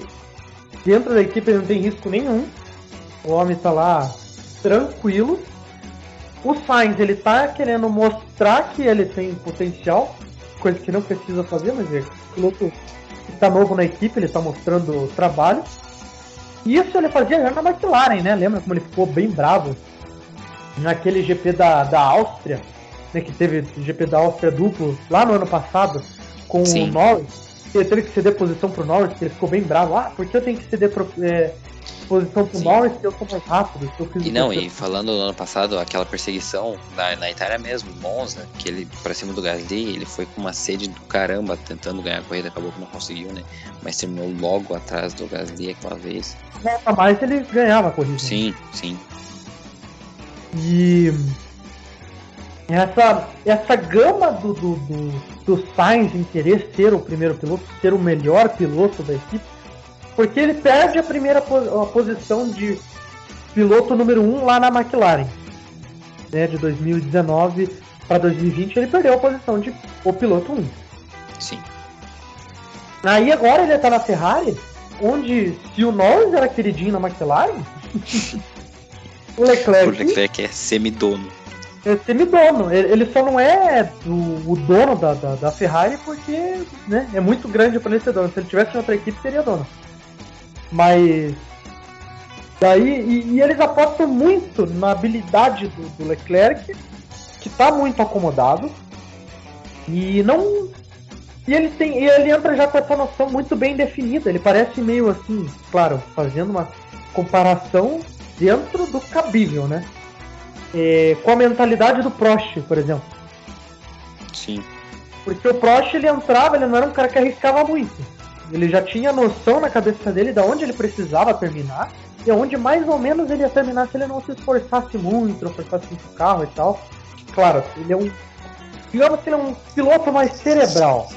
Dentro da equipe ele não tem risco nenhum. O homem tá lá tranquilo. O Sainz ele tá querendo mostrar que ele tem potencial, coisa que não precisa fazer, mas é piloto que tá novo na equipe, ele tá mostrando trabalho. Isso ele fazia já na McLaren, né? Lembra como ele ficou bem bravo naquele GP da, da Áustria, né? Que teve GP da Áustria duplo lá no ano passado com Sim. o Norris. Ele teve que ceder posição pro Norris, que ele ficou bem bravo. Ah, por que eu tenho que ceder pro, é, posição pro Sim. Que eu sou mais rápido. e não, e falando do ano passado, aquela perseguição na, na Itália mesmo, Monza, que ele pra cima do Gasly, ele foi com uma sede do caramba tentando ganhar a corrida, acabou que não conseguiu, né? Mas terminou logo atrás do Gasly aquela vez. Nota mais ele ganhava a corrida. Sim, sim. E essa, essa gama do, do, do, do Sainz em querer ser o primeiro piloto, ser o melhor piloto da equipe, porque ele perde a primeira a posição de piloto número 1 um lá na McLaren. Né, de 2019 para 2020 ele perdeu a posição de o piloto 1. Um. Sim. Aí agora ele está na Ferrari, onde se o Norris era queridinho na McLaren, *laughs* o Leclerc, o Leclerc é semidono. É semidono. Ele só não é o, o dono da, da, da, Ferrari porque né, é muito grande para ele ser dono. Se ele tivesse outra equipe, seria dono. Mas. Daí, e, e eles apostam muito na habilidade do, do Leclerc, que está muito acomodado. E não. E ele tem. E ele entra já com essa noção muito bem definida. Ele parece meio assim, claro, fazendo uma comparação dentro do cabível, né? É, com a mentalidade do Prost, por exemplo. Sim. Porque o Prost ele entrava, ele não era um cara que arriscava muito. Ele já tinha noção na cabeça dele de onde ele precisava terminar e onde mais ou menos ele ia terminar se ele não se esforçasse muito, não forçasse muito o carro e tal. Claro, ele é um. Digamos que ele é um piloto mais cerebral.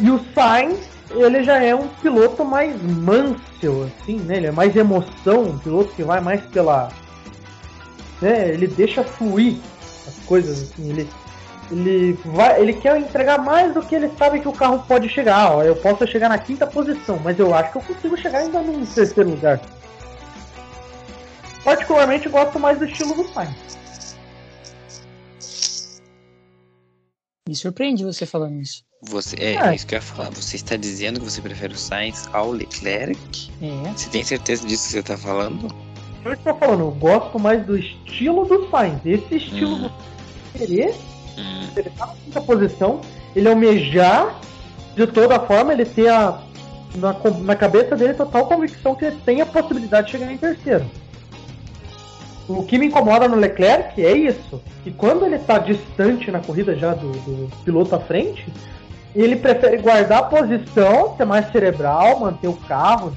E o Sainz, ele já é um piloto mais manso, assim, né? Ele é mais emoção, um piloto que vai mais pela. Né? Ele deixa fluir as coisas, assim, ele ele vai, ele quer entregar mais do que ele sabe que o carro pode chegar. Ó, eu posso chegar na quinta posição, mas eu acho que eu consigo chegar ainda no terceiro lugar. Particularmente gosto mais do estilo do Sainz. Me surpreende você falando isso. Você, é, é, isso que eu ia falar. Você está dizendo que você prefere o Sainz ao Leclerc? É. Você tem certeza disso que você está falando? Eu estou falando, eu gosto mais do estilo do Sainz. Esse estilo hum. do querer Ele tá na quinta posição, ele almejar de toda forma, ele ter a, na, na cabeça dele total convicção que ele tem a possibilidade de chegar em terceiro. O que me incomoda no Leclerc é isso, que quando ele está distante na corrida já do, do, piloto à frente, ele prefere guardar a posição, ser mais cerebral, manter o carro,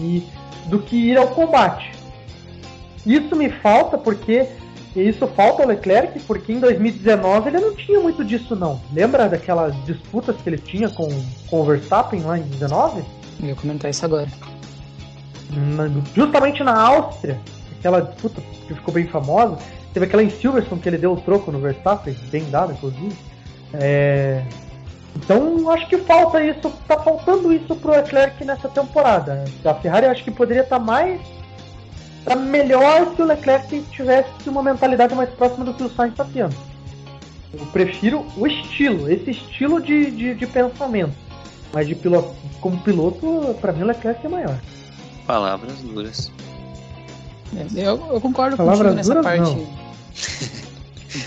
e, do que ir ao combate. Isso me falta porque e isso falta ao Leclerc, porque em 2019 ele não tinha muito disso, não. Lembra daquelas disputas que ele tinha com, com o Verstappen lá em 2019? Eu ia comentar isso agora. justamente na Áustria, aquela disputa que ficou bem famosa. Teve aquela em Silverstone que ele deu o troco no Verstappen, bem dado, inclusive. É... Então acho que falta isso, tá faltando isso pro Leclerc nessa temporada. A Ferrari acho que poderia estar tá mais. Tá melhor se o Leclerc tivesse uma mentalidade mais próxima do que o Sainz está tendo. Eu prefiro o estilo, esse estilo de, de, de pensamento. Mas de piloto, como piloto, para mim o Leclerc é maior. Palavras duras. É, eu, eu concordo Palavras contigo nessa parte.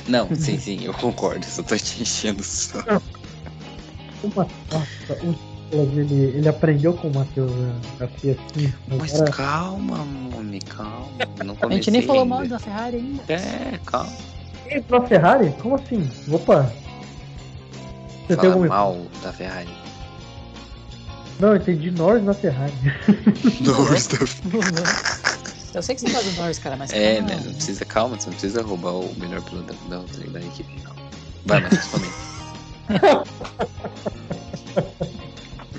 Não. *laughs* não, sim, sim, eu concordo, só tô te enchendo só. Uma, nossa, ele, ele aprendeu com o Matheus a ser assim. Mas era... calma, homem, calma. Não a gente nem falou mal da Ferrari ainda. É, calma. E pra Ferrari? Como assim? Opa! Você Fala tem algum... mal da Ferrari. Não, eu entendi Norris na Ferrari. *laughs* Norris da *laughs* Ferrari. Eu sei que você faz o Norris, cara, mas. É, né? Não precisa, calma, você não precisa roubar o melhor piloto da, da, da equipe, não. Vai, Matheus, *laughs* comenta.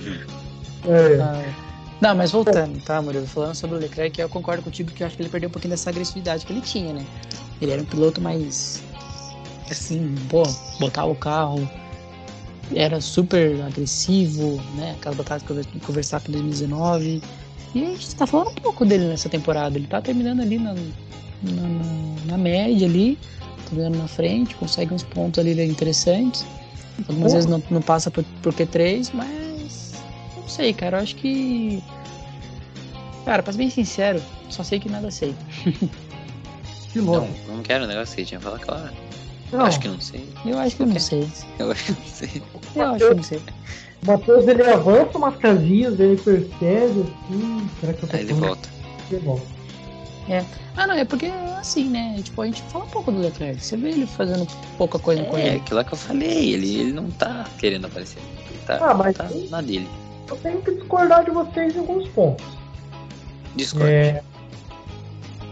É. ah, não, mas voltando, tá, Murilo? Falando sobre o Leclerc, eu concordo contigo que eu acho que ele perdeu um pouquinho dessa agressividade que ele tinha, né? Ele era um piloto mais. Assim, pô, botava o carro, era super agressivo, né? Aquelas batalhas que conversar com 2019. E a gente tá falando um pouco dele nessa temporada. Ele tá terminando ali na, na, na média ali, terminando na frente, consegue uns pontos ali interessantes. Algumas vezes não, não passa por, por Q3, mas sei, cara. Eu acho que. Cara, pra ser bem sincero, só sei que nada sei. *laughs* Que louco. Não, não quero o negócio que você tinha falado, claro. Não. Acho que não sei. Eu acho que eu não sei. Eu acho que não sei. Eu acho que não sei. O Matheus ele avança umas casinhas, ele percebe assim. Será que eu tô Aí ele volta. Ele volta. É. Ah, não, é porque assim, né? Tipo, a gente fala um pouco do Leclerc. Você vê ele fazendo pouca coisa é, com ele. É, aquilo lá que eu falei. Ele, ele não tá querendo aparecer. Ele tá, ah, mas tá na dele. Eu tenho que discordar de vocês em alguns pontos. Discorde. É,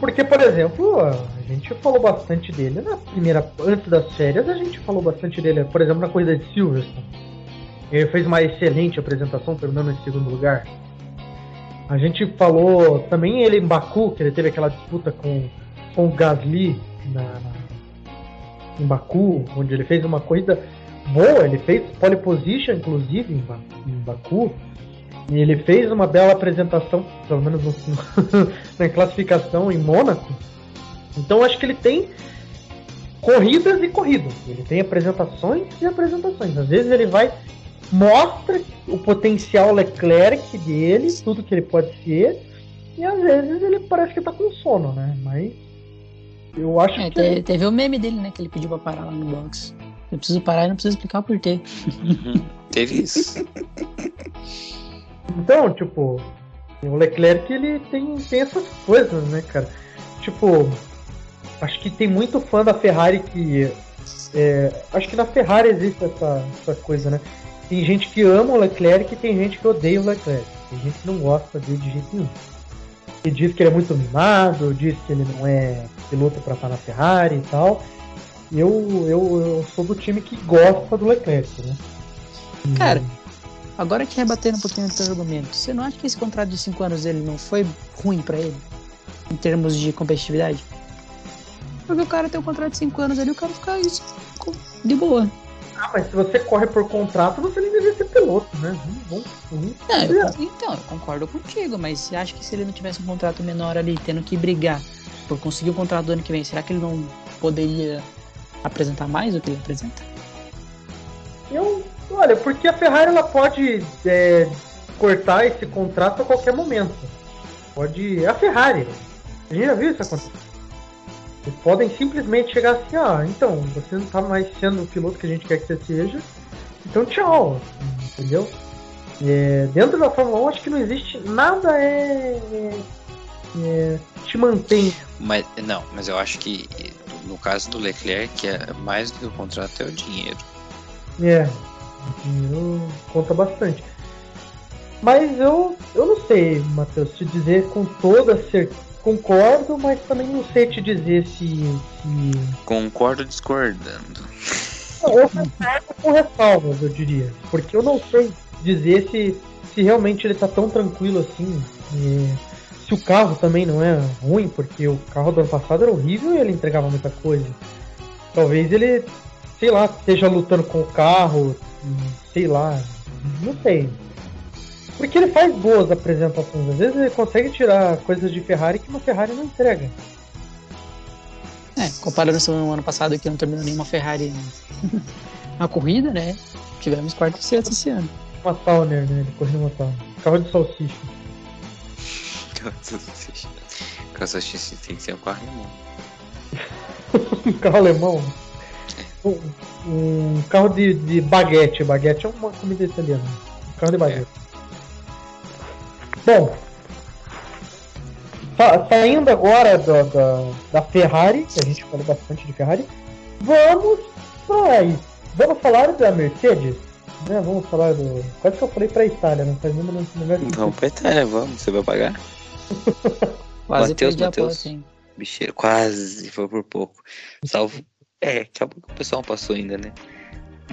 porque, por exemplo, a gente falou bastante dele na primeira. Antes das férias, a gente falou bastante dele, por exemplo, na coisa de Silverstone. Ele fez uma excelente apresentação, terminando em segundo lugar. A gente falou também ele em Baku, que ele teve aquela disputa com, com o Gasly na, na, em Baku, onde ele fez uma corrida boa, ele fez pole position, inclusive, em, em Baku. E ele fez uma bela apresentação, pelo menos no, *laughs* na classificação em Mônaco. Então acho que ele tem corridas e corridas. Ele tem apresentações e apresentações. Às vezes ele vai mostra o potencial Leclerc dele, tudo que ele pode ser, e às vezes ele parece que tá com sono, né? Mas eu acho é, que. Teve, teve o meme dele, né? Que ele pediu pra parar lá no box. Eu preciso parar e não preciso explicar o porquê. Uhum. teve isso. *laughs* Então, tipo, o Leclerc ele tem, tem essas coisas, né, cara? Tipo, acho que tem muito fã da Ferrari que. É, acho que na Ferrari existe essa, essa coisa, né? Tem gente que ama o Leclerc e tem gente que odeia o Leclerc. Tem gente que não gosta dele de jeito nenhum. E diz que ele é muito mimado, diz que ele não é piloto para estar na Ferrari e tal. Eu, eu, eu sou do time que gosta do Leclerc, né? Cara, Agora que rebatendo um pouquinho do teu argumento, você não acha que esse contrato de 5 anos dele não foi ruim para ele? Em termos de competitividade? Porque o cara tem um contrato de 5 anos ali, o cara fica isso de boa. Ah, mas se você corre por contrato, você nem deveria ser piloto, né? Vamos, vamos, não, eu, então, eu concordo contigo, mas você acha que se ele não tivesse um contrato menor ali, tendo que brigar por conseguir o contrato do ano que vem, será que ele não poderia apresentar mais do que ele apresenta? Eu Olha, porque a Ferrari ela pode é, cortar esse contrato a qualquer momento. Pode. É a Ferrari. A gente já viu isso acontecer. Eles podem simplesmente chegar assim, ah, então, você não tá mais sendo o piloto que a gente quer que você seja, então tchau. Entendeu? É, dentro da Fórmula 1 acho que não existe nada é, é, é, te mantém. Mas não, mas eu acho que no caso do Leclerc é mais do que o contrato é o dinheiro. É, dinheiro conta bastante. Mas eu, eu não sei, Matheus, te dizer com toda certeza. Concordo, mas também não sei te dizer se. se... Concordo discordando. Não, eu concordo com ressalvas, eu diria. Porque eu não sei dizer se, se realmente ele tá tão tranquilo assim. Se o carro também não é ruim, porque o carro do ano passado era horrível e ele entregava muita coisa. Talvez ele, sei lá, esteja lutando com o carro, sei lá, não sei. Porque ele faz boas apresentações, às vezes ele consegue tirar coisas de Ferrari que uma Ferrari não entrega. É, comparando com o ano passado que não terminou nenhuma Ferrari *laughs* na corrida, né? Tivemos quarto e sexto esse ano. Uma Towner, né? Ele correu uma Towner. Carro de salsicha. Carro de salsicha tem que ser um carro alemão. *laughs* um carro alemão? Um, um carro de, de baguete. Baguete é uma comida italiana. Um carro de baguete. É. Bom, saindo agora da, da, da, Ferrari, que a gente falou bastante de Ferrari, vamos para Vamos falar da Mercedes? Né? Vamos falar do. Quase que eu falei pra Itália, não faz nenhuma lugar Vamos pra Itália, vamos, você vai pagar? *laughs* quase Mateus, Matheus. Bicheiro, quase, foi por pouco. Salvo. É, acabou que o pessoal passou ainda, né?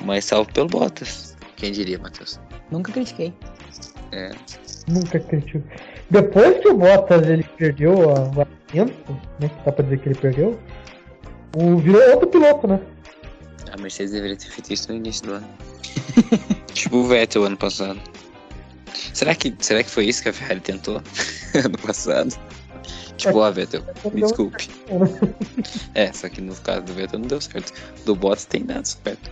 Mas salvo pelo Bottas. Quem diria, Matheus? Nunca critiquei. É. Nunca critiquei. Depois que o Bottas ele perdeu o assento, né? Dá pra dizer que ele perdeu. O virou outro piloto, né? A Mercedes deveria ter feito isso no início do ano. *laughs* tipo o Vettel ano passado. Será que, será que foi isso que a Ferrari tentou *laughs* ano passado? Tipo, ó, Vettel, me desculpe. é, só que no caso do Vettel não deu certo. Do Bottas tem dado certo.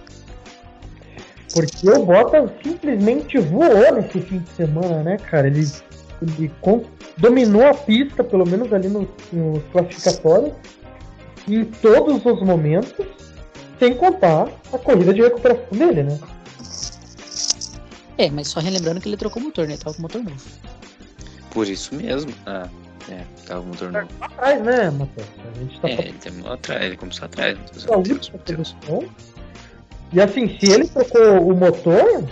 Porque o Bottas simplesmente voou nesse fim de semana, né, cara? Ele, ele dominou a pista, pelo menos ali nos no classificatórios, em todos os momentos, sem contar a corrida de recuperação dele, né? É, mas só relembrando que ele trocou o motor, né? Tava com o motor novo. Por isso mesmo. Ah, é, tava com o motor novo. Atrás, né, Matheus? A gente tá é, ele terminou atrás, ele começou atrás. A última posição. E assim, se ele trocou o motor,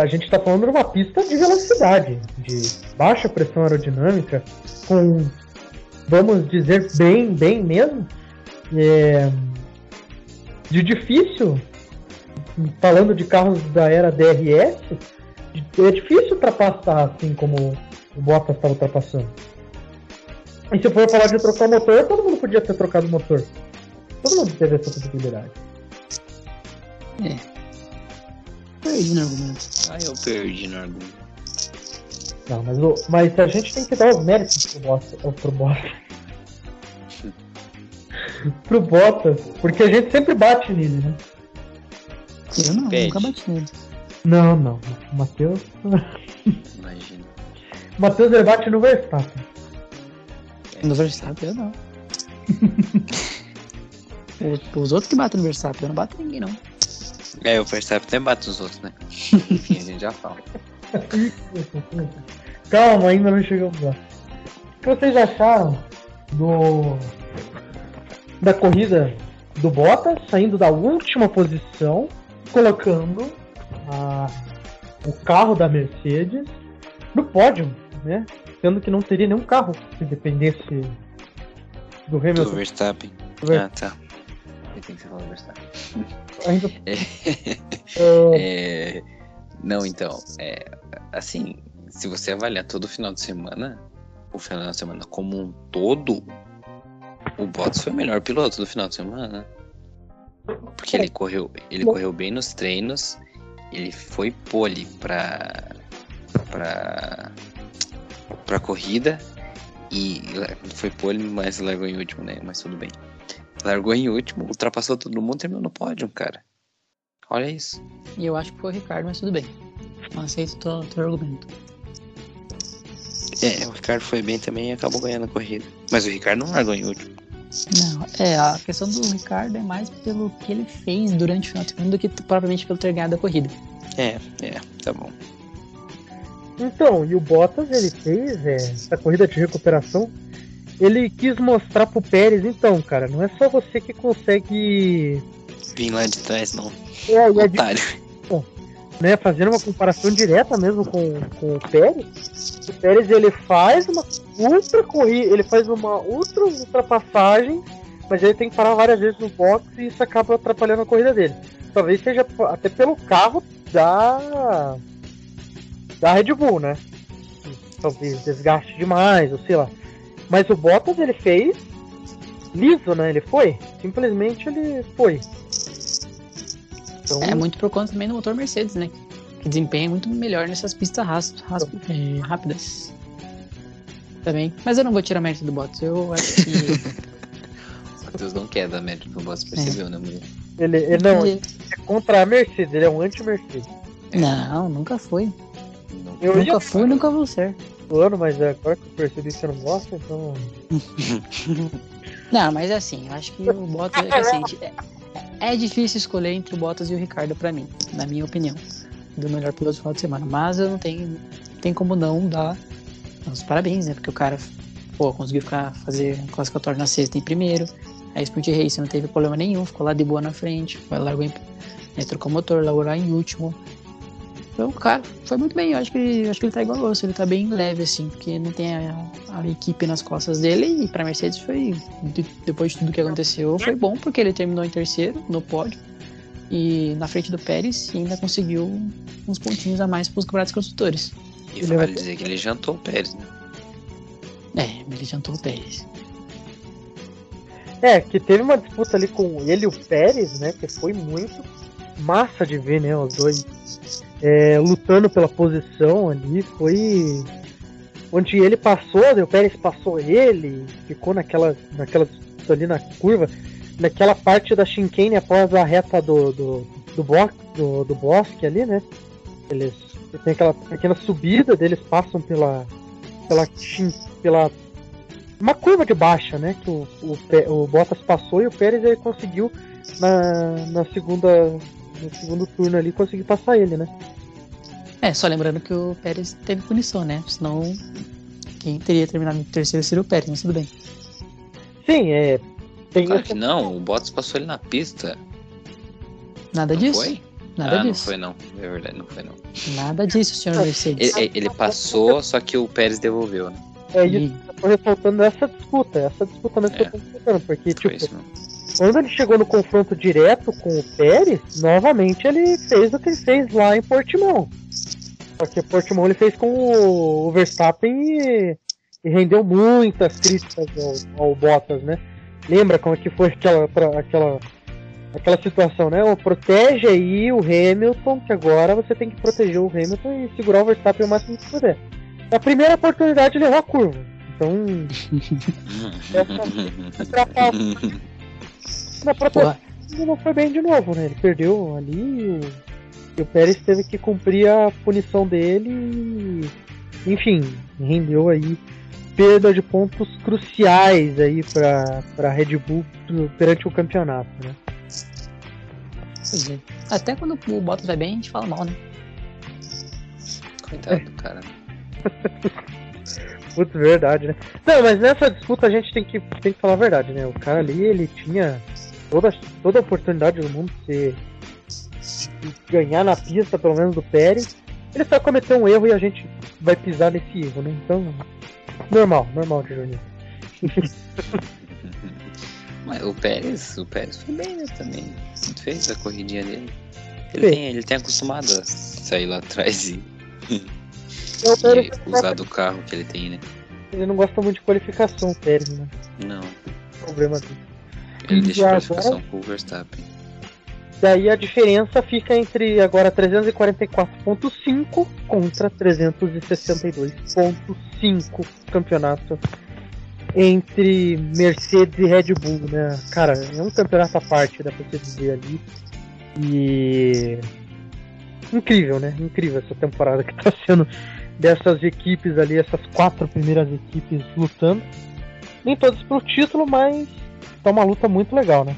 a gente está falando de uma pista de velocidade, de baixa pressão aerodinâmica, com, vamos dizer, bem, bem mesmo, é, de difícil, falando de carros da era DRS, é difícil ultrapassar assim como o Bottas estava ultrapassando. E se for falar de trocar o motor, todo mundo podia ter trocado o motor. Todo mundo teve essa possibilidade. É. Perdi no argumento. Ah, eu perdi no argumento. Não, mas, o, mas a gente tem que dar os méritos pro Bottas. Pro Bottas. *laughs* pro Bottas, porque a gente sempre bate nele, né? Eu não, Pede. nunca bati nele. Não, não. O Matheus. Imagina. O Matheus ele bate no Verstappen. No Verstappen eu não. *laughs* Os outros que batem no Verstappen, eu não bato ninguém não. É, o Verstappen até bate os outros, né? *laughs* Enfim, a gente já fala. Calma, ainda não chegamos lá. O que vocês acharam do da corrida do Bottas saindo da última posição, colocando a, o carro da Mercedes no pódio, né? Sendo que não teria nenhum carro se dependesse do Hamilton. Do Verstappen. Do Verstappen. Ah, tá. Tem que ser falado Verstappen. Ainda... *laughs* É... é... Não, então, é... assim, se você avaliar todo o final de semana, o final de semana como um todo, o Bottas foi o melhor piloto do final de semana. Porque ele correu, ele correu bem nos treinos, ele foi pole pra, pra, pra corrida e foi pole, mas largou em último, né? Mas tudo bem. Largou em último, ultrapassou todo mundo e terminou no pódio, cara. Olha isso. E eu acho que foi o Ricardo, mas tudo bem. Não aceito o teu argumento. É, o Ricardo foi bem também e acabou ganhando a corrida. Mas o Ricardo não largou em último. Não, é, a questão do Ricardo é mais pelo que ele fez durante o final de semana do que propriamente pelo ter ganhado a corrida. É, é, tá bom. Então, e o Bottas, ele fez é, essa corrida de recuperação, ele quis mostrar pro Pérez, então, cara, não é só você que consegue... Vir lá de trás, não. É, e é de né, fazendo uma comparação direta mesmo com, com o Pérez, o Pérez ele faz uma ultra corrida, ele faz uma ultra ultrapassagem, mas ele tem que parar várias vezes no box e isso acaba atrapalhando a corrida dele. Talvez seja até pelo carro da da Red Bull, né? talvez desgaste demais, ou sei lá. Mas o Bottas ele fez liso, né? Ele foi. Simplesmente ele foi. Então... É muito por conta também do motor Mercedes, né? Que desempenha muito melhor nessas pistas é, rápidas. Também. Mas eu não vou tirar mérito do Bottas. Eu acho que. *laughs* Matheus não quer dar mérito pro Bottas, percebeu, é. né, mulher? Ele, ele não, ele é contra a Mercedes, ele é um anti-Mercedes. Não, nunca foi. Eu nunca fui, nunca vou ser. Ano, mas agora que eu percebi que você não gosta, então. *laughs* não, mas é assim, eu acho que o Bottas é assim, *laughs* é, difícil escolher entre o Bottas e o Ricardo para mim, na minha opinião, do melhor piloto do final de semana. Mas eu não tenho, tem como não dar os parabéns, né? Porque o cara pô, conseguiu ficar fazer classificatório na sexta em primeiro. A Sprint Race não teve problema nenhum, ficou lá de boa na frente, largou em, né, trocou motor, largou lá em último. Então, cara, foi muito bem. Eu acho que, acho que ele tá igual ao ele tá bem leve, assim, porque não tem a, a equipe nas costas dele. E pra Mercedes foi, de, depois de tudo que aconteceu, foi bom, porque ele terminou em terceiro no pódio e na frente do Pérez e ainda conseguiu uns pontinhos a mais pros campeonatos construtores. E ele vale dizer que ele jantou o Pérez, né? É, ele jantou o Pérez. É, que teve uma disputa ali com ele e o Pérez, né? Que foi muito massa de ver, né? Os dois é, lutando pela posição ali. Foi onde ele passou, o Pérez passou ele, ficou naquela, naquela ali na curva, naquela parte da chicane após a reta do, do, do, do, do bosque ali, né? Eles tem aquela pequena subida deles passam pela pela pela uma curva de baixa, né? Que o, o, o Bottas passou e o Pérez ele conseguiu na, na segunda no segundo turno ali conseguir passar ele, né? É, só lembrando que o Pérez teve punição, né? Senão quem teria terminado em terceiro seria o Pérez, mas tudo bem. Sim, é. Tem claro essa... que não, o Bottas passou ele na pista. Nada não disso. Foi? Nada ah, disso. não foi não. É verdade, não foi não. Nada disso, senhor Mercedes. Ele, ele passou, só que o Pérez devolveu, né? É isso, eu tô ressaltando essa disputa, essa disputa mesmo é. que eu tô porque, foi tipo, quando ele chegou no confronto direto com o Pérez, novamente ele fez o que ele fez lá em Portimão. Só que Portimão ele fez com o Verstappen e, e rendeu muitas críticas ao, ao, Bottas, né? Lembra como é que foi aquela, aquela, aquela situação, né? O protege aí o Hamilton, que agora você tem que proteger o Hamilton e segurar o Verstappen o máximo que puder. Na primeira oportunidade ele errou a curva. Então. *laughs* essa, na própria não foi bem de novo, né? Ele perdeu ali e o, e o Pérez teve que cumprir a punição dele e, enfim, rendeu aí perda de pontos cruciais aí para para Red Bull perante o campeonato, né? É. Até quando o Bottas vai bem, a gente fala mal, né? Coitado do cara. *laughs* Putz, verdade, né? Não, mas nessa disputa a gente tem que, tem que falar a verdade, né? O cara ali, ele tinha toda, toda a oportunidade do mundo de, de ganhar na pista, pelo menos do Pérez. Ele só cometeu um erro e a gente vai pisar nesse erro, né? Então, normal, normal de jornalista. *laughs* Mas o Pérez, o Pérez foi bem, né, também. Fez a corridinha dele. Ele tem, ele tem acostumado a sair lá atrás e, é, *laughs* e usar do carro que ele tem, né? Ele não gosta muito de qualificação, o Pérez, né? Não. O problema dele. Ele deixa a classificação agora... pro Verstappen. Daí a diferença fica entre agora 344.5 contra 362.5 campeonato entre Mercedes e Red Bull, né? Cara, é um campeonato à parte, dá pra você dizer ali. E incrível, né? Incrível essa temporada que tá *laughs* sendo dessas equipes ali, essas quatro primeiras equipes lutando. Nem todas pro título, mas tá uma luta muito legal, né?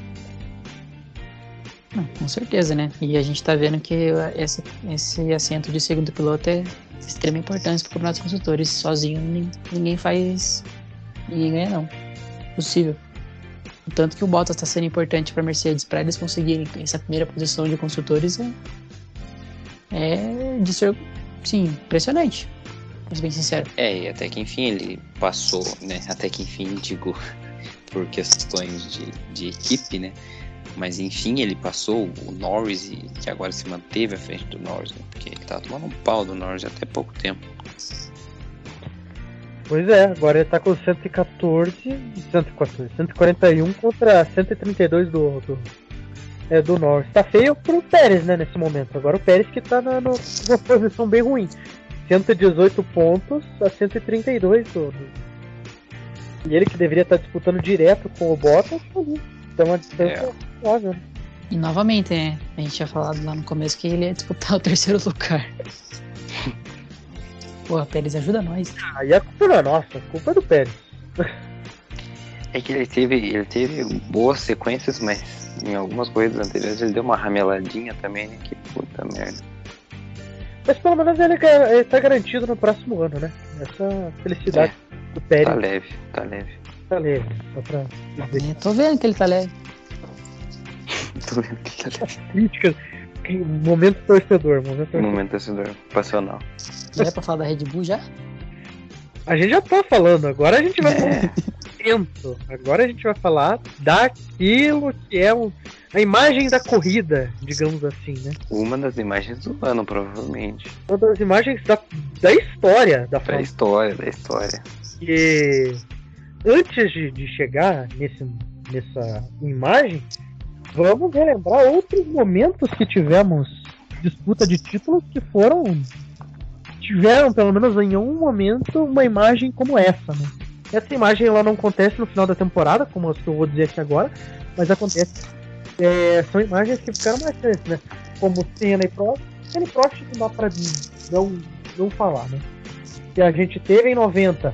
Com certeza, né? E a gente tá vendo que esse, esse assento de segundo piloto é de extrema importância para o campeonato dos construtores. Sozinho ninguém faz. ninguém ganha, não. Possível. O tanto que o Bottas está sendo importante para Mercedes, para eles conseguirem essa primeira posição de construtores, é, é de ser, sim, impressionante. Mas bem sincero. É, e até que enfim ele passou, né? Até que enfim, digo, por questões de, de equipe, né? Mas enfim, ele passou o Norris e que agora se manteve à frente do Norris, né? Porque ele tava tomando um pau do Norris até pouco tempo. Pois é, agora ele tá com 114, 114 141 contra 132 do, do, é, do Norris. Tá feio pro Pérez, né, nesse momento. Agora o Pérez que tá na, numa posição bem ruim. 118 pontos a 132 do, do... E ele que deveria estar disputando direto com o Bottas, tá ali. Então a distância é. óbvia, né? E novamente, né, a gente tinha falado lá no começo que ele ia disputar o *laughs* terceiro lugar. Porra, Pérez, ajuda nós. Aí a culpa não é nossa, a culpa é do Pérez. É que ele teve, ele teve boas sequências, mas em algumas corridas anteriores ele deu uma rameladinha também, né? Que puta merda. Mas pelo menos ele, ele tá garantido no próximo ano, né? Essa felicidade é, do Pérez. Tá leve, tá leve. Tá leve, só pra dizer. É, tô vendo que ele tá leve. *laughs* tô vendo que ele tá leve. Críticas. Momento torcedor, momento torcedor. Momento torcedor, passional. Já é pra falar da Red Bull já? A gente já tá falando, agora a gente vai é. Agora a gente vai falar daquilo que é um, a imagem da corrida, digamos assim, né? Uma das imagens do ano, provavelmente. Uma das imagens da, da história da Da história, da história. E antes de, de chegar nesse, nessa imagem, vamos relembrar outros momentos que tivemos disputa de títulos que foram tiveram, pelo menos em um momento, uma imagem como essa, né? Essa imagem ela não acontece no final da temporada, como as que eu vou dizer aqui agora, mas acontece. É, são imagens que ficaram marcantes, né? Como Senna e Prost. Senna e Prost não dá pra não, não falar, né? Que a gente teve em 90,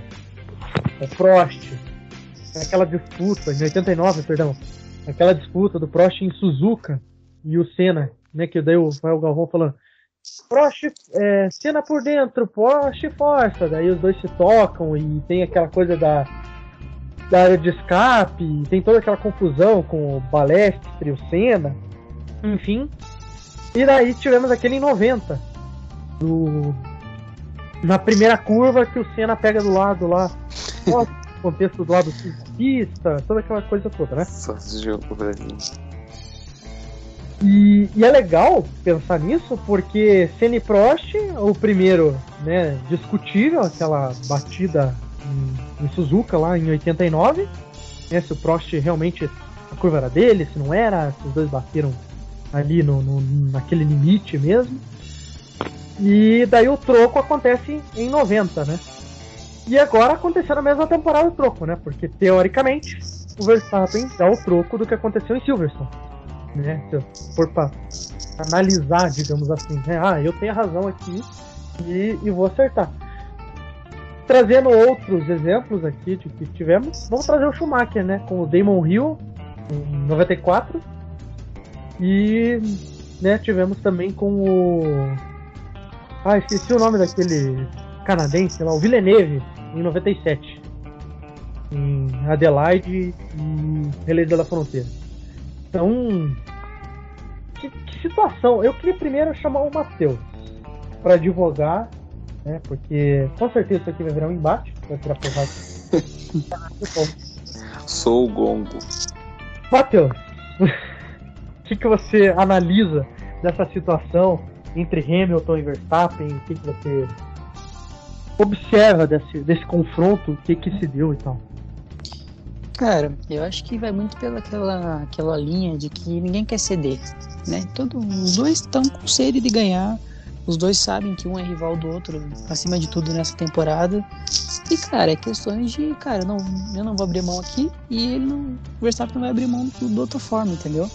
o Prost, aquela disputa, em 89, perdão, aquela disputa do Prost em Suzuka e o Senna, né? Que daí o Rafael Galvão falando Prost, é, cena por dentro, Prost força. Daí os dois se tocam e tem aquela coisa da, da área de escape, tem toda aquela confusão com o Balestre e o Senna, enfim. E daí tivemos aquele em 90, do, na primeira curva que o Senna pega do lado lá, *laughs* contexto do lado pista, toda aquela coisa toda, né? Só jogo Brasil. E, e, é legal pensar nisso porque Senna Prost, o primeiro, né, discutível, aquela batida em, em Suzuka lá em 89, né, se o Prost realmente a curva era dele, se não era, se os dois bateram ali no, no, naquele limite mesmo. E daí o troco acontece em 90, né? E agora aconteceu na mesma temporada o troco, né? Porque teoricamente o Verstappen dá o troco do que aconteceu em Silverstone né? Se eu for para analisar, digamos assim, né? ah, eu tenho a razão aqui e, e vou acertar. Trazendo outros exemplos aqui de que tivemos, vamos trazer o Schumacher, né? Com o Damon Hill em 94 e né, tivemos também com o ah, esqueci o nome daquele canadense lá, o Villeneuve em 97 em Adelaide e Relay da Fronteira. Então, que, que, situação. Eu queria primeiro chamar o Matheus para advogar, né? Porque com certeza isso aqui vai virar um embate, vai virar porrada. *laughs* Sou o gongo. Matheus, o que, que você analisa dessa situação entre Hamilton e Verstappen? O que, que você observa desse, desse confronto? O que, que se deu e tal? Cara, eu acho que vai muito pela aquela, aquela linha de que ninguém quer ceder, né? Todos os dois estão com sede de ganhar, os dois sabem que um é rival do outro, acima de tudo nessa temporada. E, cara, é questões de, cara, não, eu não vou abrir mão aqui e ele não, o Verstappen não vai abrir mão de outra forma, entendeu?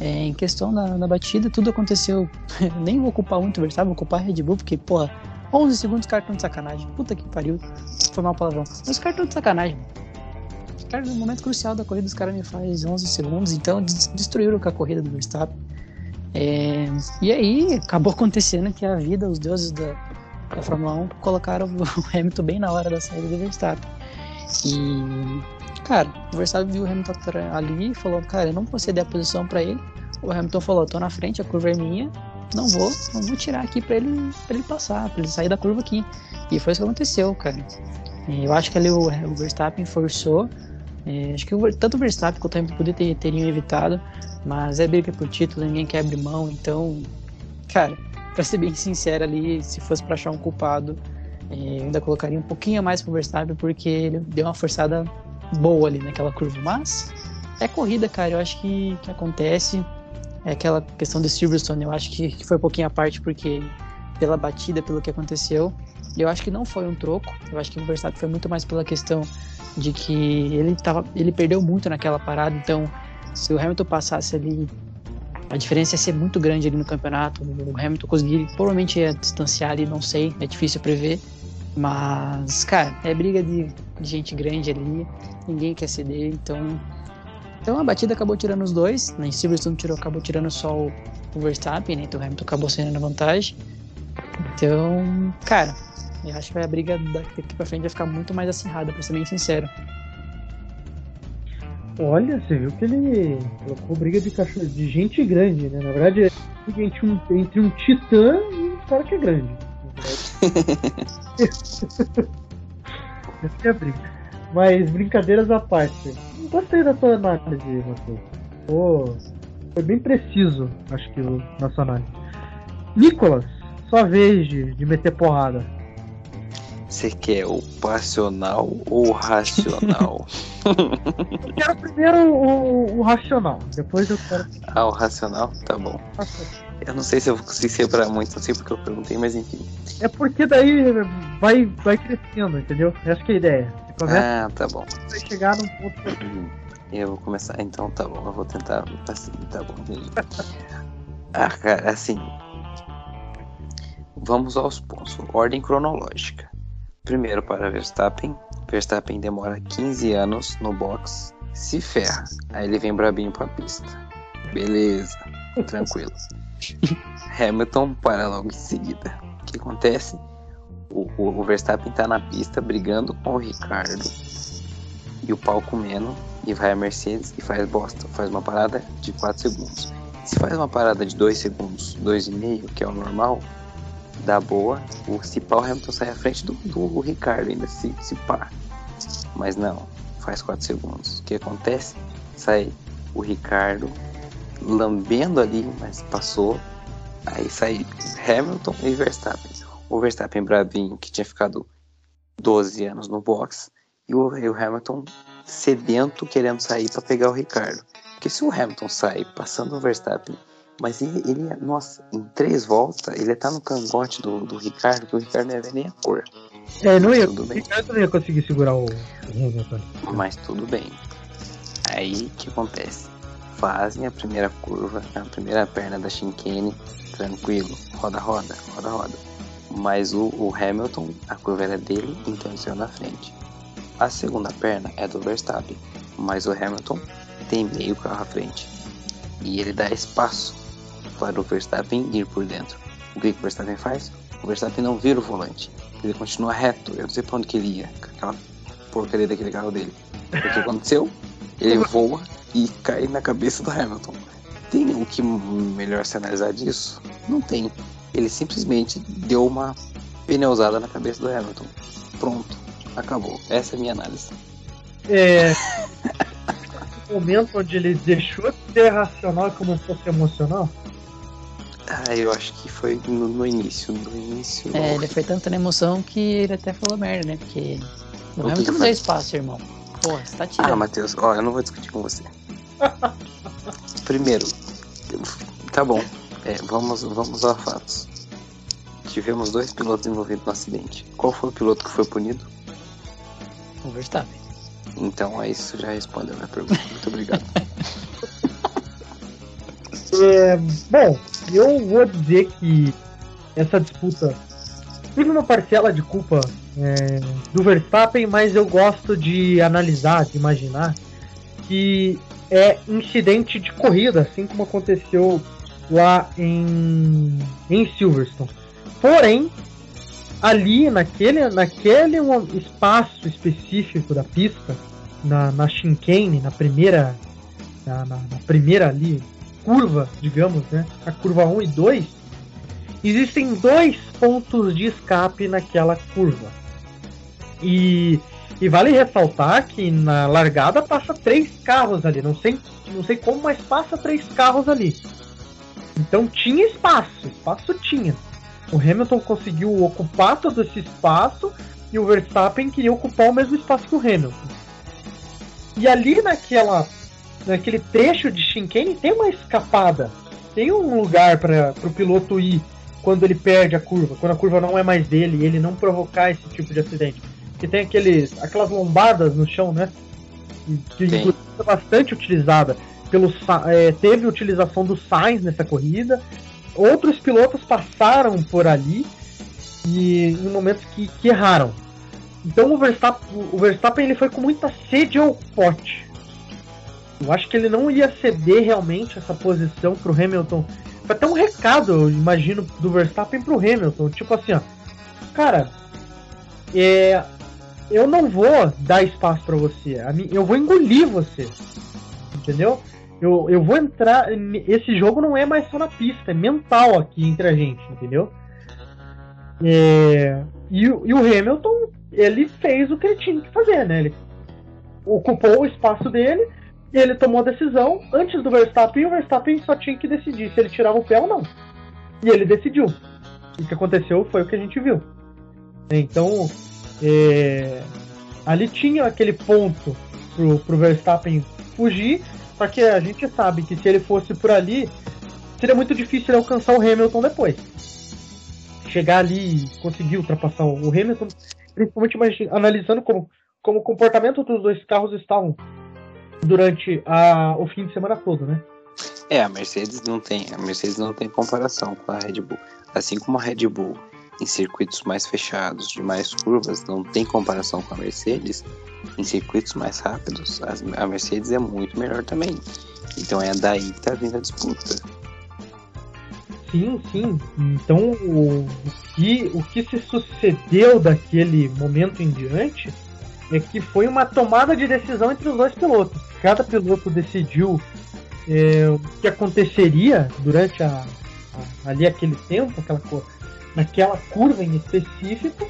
É, em questão da, da batida, tudo aconteceu. *laughs* Nem vou culpar muito o Verstappen, vou culpar a Red Bull, porque, porra, 11 segundos estão de sacanagem. Puta que pariu. Foi mal palavrão. Mas estão de sacanagem. Cara, no momento crucial da corrida, os caras me faz 11 segundos, então destruíram com a corrida do Verstappen. É, e aí acabou acontecendo que a vida, os deuses da, da Fórmula 1 colocaram *laughs* o Hamilton bem na hora da saída do Verstappen. E, cara, o Verstappen viu o Hamilton ali e falou: Cara, eu não vou ceder a posição para ele. O Hamilton falou: Tô na frente, a curva é minha, não vou, não vou tirar aqui para ele, ele passar, para ele sair da curva aqui. E foi isso que aconteceu, cara. Eu acho que ali o, o Verstappen forçou é, acho que tanto o Verstappen quanto o Hamilton podia ter, teriam evitado, mas é briga por título, ninguém quer abrir mão, então, cara, *laughs* pra ser bem sincero ali, se fosse pra achar um culpado, É, eu ainda colocaria um pouquinho mais pro Verstappen porque ele deu uma forçada boa ali naquela curva. Mas é corrida, cara. Eu acho que, que acontece. É aquela questão do Silverstone, eu acho que, que foi um pouquinho à parte porque pela batida, pelo que aconteceu. Eu acho que não foi um troco. Eu acho que o Verstappen foi muito mais pela questão de que ele tava, ele perdeu muito naquela parada. Então, se o Hamilton passasse ali, a diferença ia ser muito grande ali no campeonato. O Hamilton conseguiria, provavelmente ia distanciar ali, não sei, é difícil prever. Mas, cara, é briga de, de gente grande ali, ninguém quer ceder, então. Então a batida acabou tirando os dois, né? Silverstone tirou, acabou tirando só o, o Verstappen, né? Então o Hamilton acabou sendo na vantagem. Então, cara, eu acho que a briga daqui pra frente vai ficar muito mais acirrada, pra ser bem sincero. Olha, você viu que ele colocou briga de cachorro de gente grande, né? Na verdade, é entre um, entre um titã e um cara que é grande. *laughs* Essa é a briga. Mas brincadeiras à parte. Gostei da sua análise, Matheus. Oh, foi bem preciso, acho que, o, na sua análise. Nicolas, sua vez de, de meter porrada. Você quer o passional ou o racional? *laughs* eu quero primeiro o, o, racional, depois eu quero. Ah, o racional? Tá bom. Eu não sei se eu vou conseguir separar muito assim porque eu perguntei, mas enfim. É porque daí vai, vai crescendo, entendeu? Essa que é a ideia. ah, tá bom. Vai chegar num ponto. *clears throat* Eu vou começar, então tá bom, eu vou tentar assim, tá bom. *laughs* ah, cara, assim. Vamos aos pontos. Ordem cronológica. Primeiro para Verstappen. Verstappen demora 15 anos no box, se ferra. Aí ele vem brabinho pra pista. Beleza, tranquilo. Hamilton para logo em seguida. O que acontece? O, o, o, Verstappen tá na pista brigando com o Ricardo e o pau comendo e vai a Mercedes e faz bosta. Faz uma parada de 4 segundos. Se faz uma parada de 2 segundos, 2,5, que é o normal, dá boa. O, se pá, o Hamilton sai à frente do, do Ricardo ainda, se, se pá. Mas não, faz 4 segundos. O que acontece? Sai o Ricardo lambendo ali, mas passou. Aí sai Hamilton e Verstappen. O Verstappen bravinho, que tinha ficado 12 anos no box, e o, e o Hamilton sedento querendo sair para pegar o Ricardo. Porque se o Hamilton sai passando o Verstappen mas ele, ele, nossa, em três voltas, ele tá no cangote do, do Ricardo, que o Ricardo não ia ver nem a cor. É, não ia, tudo bem. o Ricardo não ia conseguir segurar o, Mas tudo bem. Aí o que acontece? Fazem a primeira curva, a primeira perna da chicane, tranquilo, roda, roda, roda, roda. Mas o, o Hamilton, a curva era dele, então ele saiu na frente. A segunda perna é do Verstappen, mas o Hamilton tem meio carro à frente. E ele dá espaço para o Verstappen ir por dentro. O que, que o Verstappen faz? O Verstappen não vira o volante. Ele continua reto. Eu não sei para onde que ele ia. Com aquela porcaria daquele carro dele. O que aconteceu? Ele voa e cai na cabeça do Hamilton. Tem o que melhor se analisar disso? Não tem. Ele simplesmente deu uma pneusada na cabeça do Hamilton. Pronto. Acabou. Essa é a minha análise. É. *laughs* o momento onde ele deixou de ser racional e começou a ser emocional? Ah, eu acho que foi no, no início. No início. É, ele foi tanto na emoção que ele até falou merda, né? Porque não é muito deu espaço, irmão. Pô, você tá tirando. Ah, Matheus, ó, eu não vou discutir com você. Primeiro, tá bom. É, vamos, vamos a fatos. Tivemos dois pilotos envolvidos no acidente. Qual foi o piloto que foi punido? O Verstappen. Então é isso, já respondeu a minha pergunta. Muito obrigado. *laughs* é, bom, eu vou dizer que essa disputa teve uma parcela de culpa é, do Verstappen, mas eu gosto de analisar, de imaginar que é incidente de corrida, assim como aconteceu lá em, em Silverstone. Porém, ali naquele, naquele espaço específico da pista, na, na chicane, na primeira, na, na, na primeira ali curva, digamos, né? A curva 1 e 2, existem dois pontos de escape naquela curva. E, e vale ressaltar que na largada passa três carros ali. Não sei, não sei como, mas passa três carros ali. Então tinha espaço, espaço tinha. O Hamilton conseguiu ocupar todo esse espaço e o Verstappen queria ocupar o mesmo espaço que o Hamilton. E ali naquela, naquele trecho de chicane tem uma escapada, tem um lugar para o piloto ir quando ele perde a curva, quando a curva não é mais dele e ele não provocar esse tipo de acidente. Que tem aqueles, aquelas lombadas no chão, né? Que é bastante utilizada. Pelo, é, teve utilização do Sainz nessa corrida. Outros pilotos passaram por ali e em momentos que, que erraram. Então o Verstappen, o Verstappen ele foi com muita sede ao pote. Eu acho que ele não ia ceder realmente essa posição pro Hamilton. Foi até um recado, eu imagino, do Verstappen pro Hamilton. Tipo assim, ó. Cara, é, eu não vou dar espaço para você. Eu vou engolir você. Entendeu? Eu, eu vou entrar. Esse jogo não é mais só na pista, é mental aqui entre a gente, entendeu? É, e, e, o Hamilton, ele fez o que ele tinha que fazer, né? Ele ocupou o espaço dele e ele tomou a decisão antes do Verstappen e o Verstappen só tinha que decidir se ele tirava o pé ou não. E ele decidiu. O que aconteceu foi o que a gente viu. Então, é, ali tinha aquele ponto pro, pro Verstappen fugir, só que a gente sabe que se ele fosse por ali, seria muito difícil ele alcançar o Hamilton depois. Chegar ali e conseguir ultrapassar o Hamilton, principalmente analisando como, como o comportamento dos dois carros estavam durante a, o fim de semana todo, né? É, a Mercedes não tem, a Mercedes não tem comparação com a Red Bull. Assim como a Red Bull em circuitos mais fechados, de mais curvas, não tem comparação com a Mercedes. Em circuitos mais rápidos, a Mercedes é muito melhor também. Então é daí que tá vindo a disputa. Sim, sim. Então o, o, que, o que se sucedeu daquele momento em diante é que foi uma tomada de decisão entre os dois pilotos. Cada piloto decidiu é, o que aconteceria durante a, a, ali aquele tempo, aquela naquela curva em específico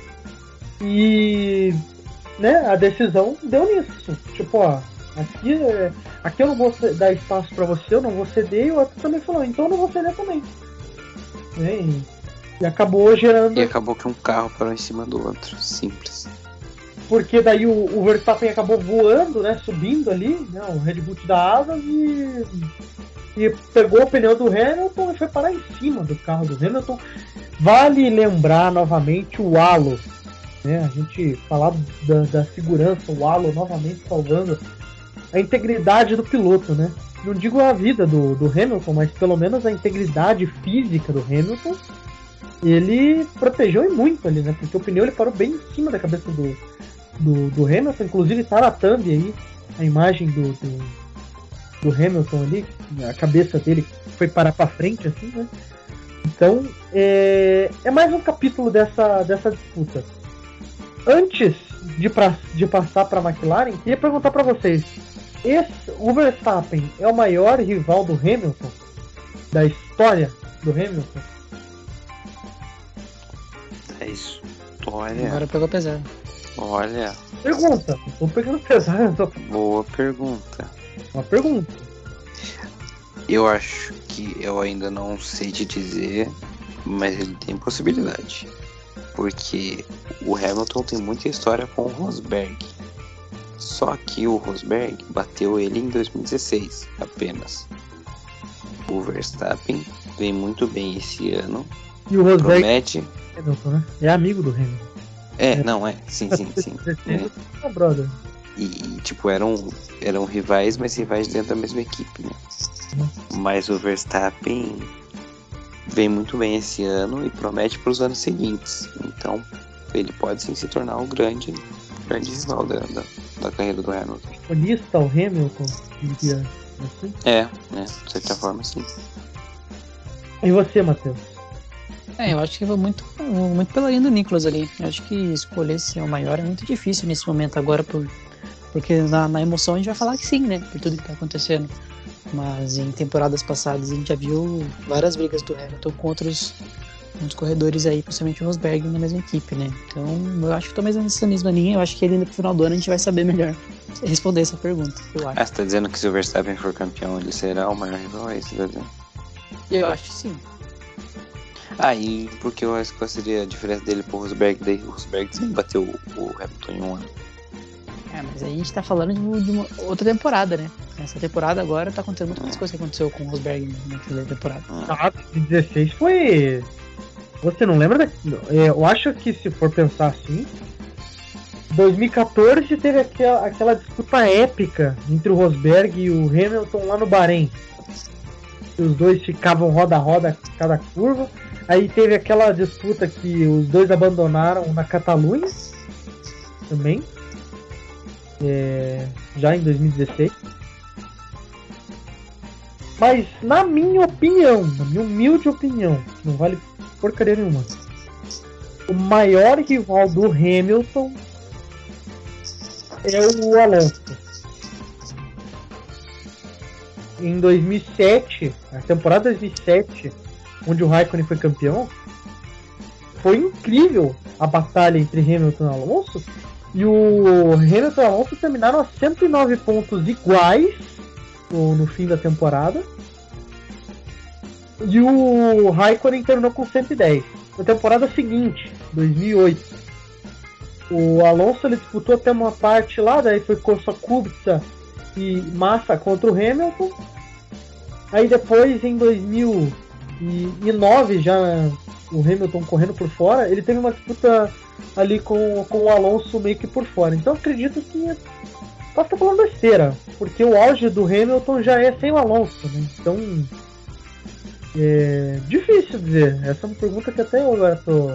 e né, a decisão deu nisso. Tipo, ó, aqui, é, aqui eu não vou dar espaço para você, eu não vou ceder, e o outro também falou, então eu não vou ceder também. Né, e, e acabou gerando. E acabou que um carro parou em cima do outro, simples. Porque daí o, o Verstappen acabou voando, né? Subindo ali, né? O Red Bull da asas e e pegou o pneu do Hamilton e foi parar em cima do carro do Hamilton. Vale lembrar novamente o halo, né? A gente falar da, da segurança, o halo novamente salvando a integridade do piloto, né? Não digo a vida do, do Hamilton, mas pelo menos a integridade física do Hamilton. Ele protegeu e muito ali, né? Porque o pneu ele parou bem em cima da cabeça do, do, do Hamilton. Inclusive tá na thumb aí a imagem do, do do Hamilton ali, a cabeça dele foi parar para frente, assim, né? Então, é, é mais um capítulo dessa, dessa disputa. Antes de, pra, de passar para a McLaren, queria perguntar para vocês: esse, o Verstappen é o maior rival do Hamilton? Da história do Hamilton? É história. Agora pegou pesado. Olha. Pergunta, tô pegando pesado. Boa pergunta. Uma pergunta. Eu acho que eu ainda não sei te dizer, mas ele tem possibilidade. Porque o Hamilton tem muita história com o Rosberg. Só que o Rosberg bateu ele em 2016 apenas. O Verstappen vem muito bem esse ano. E o Rosberg promete... Hamilton, né? é amigo do Hamilton. É, não, é. Sim, sim, sim. *laughs* é. brother. E, tipo, eram, eram rivais, mas rivais dentro da mesma equipe, né? Mas o Verstappen vem muito bem esse ano e promete para os anos seguintes. Então, ele pode sim se tornar o grande, grande rival da, da, da carreira do Hamilton. Lista o Hamilton, diria assim? É, né? De certa forma, sim. E você, Matheus? É, eu acho que vou muito, muito pela linha do Nicolas ali. Eu acho que escolher ser o maior é muito difícil nesse momento agora por porque na, na, emoção a gente vai falar que sim, né? Por tudo que tá acontecendo. Mas em temporadas passadas a gente já viu várias brigas do Hamilton com outros, outros corredores aí, principalmente o Rosberg na mesma equipe, né? Então eu acho que tô mais nessa mesma linha. Eu acho que ele no final do ano a gente vai saber melhor responder essa pergunta. Eu acho. Ah, você tá dizendo que se o Verstappen for campeão, ele será o maior rival? É isso, tá Eu acho que sim. Aí, ah, porque eu acho que qual seria a diferença dele pro Rosberg? Daí o Rosberg sempre bateu o, o Hamilton em um ano. É, mas aí a gente tá falando de, de uma outra temporada, né? Essa temporada agora tá acontecendo muitas coisas que aconteceu com o Rosberg naquela temporada. Ah, 2016 foi. Você não lembra? Da... É, eu acho que se for pensar assim, 2014 teve aquela, aquela disputa épica entre o Rosberg e o Hamilton lá no Bahrein. Os dois ficavam roda a roda cada curva. Aí teve aquela disputa que os dois abandonaram na Catalunha também. É, já em 2016. Mas na minha opinião, na minha humilde opinião, não vale porcaria nenhuma. O maior rival do Hamilton é o Alonso. Em 2007, a temporada 2007, onde o Raikkonen foi campeão, foi incrível a batalha entre Hamilton e Alonso. E o Hamilton e Alonso terminaram a 109 pontos iguais no, no fim da temporada. E o Raikkonen terminou com 110. Na temporada seguinte, 2008, o Alonso ele disputou até uma parte lá, daí foi Corsa Kubica e Massa contra o Hamilton. Aí depois, em 2009, já o Hamilton correndo por fora, ele teve uma disputa ali com, com o Alonso meio que por fora. Então acredito que posso estar falando besteira, porque o auge do Hamilton já é sem o Alonso, né? Então é difícil dizer. Essa é uma pergunta que até eu agora tô,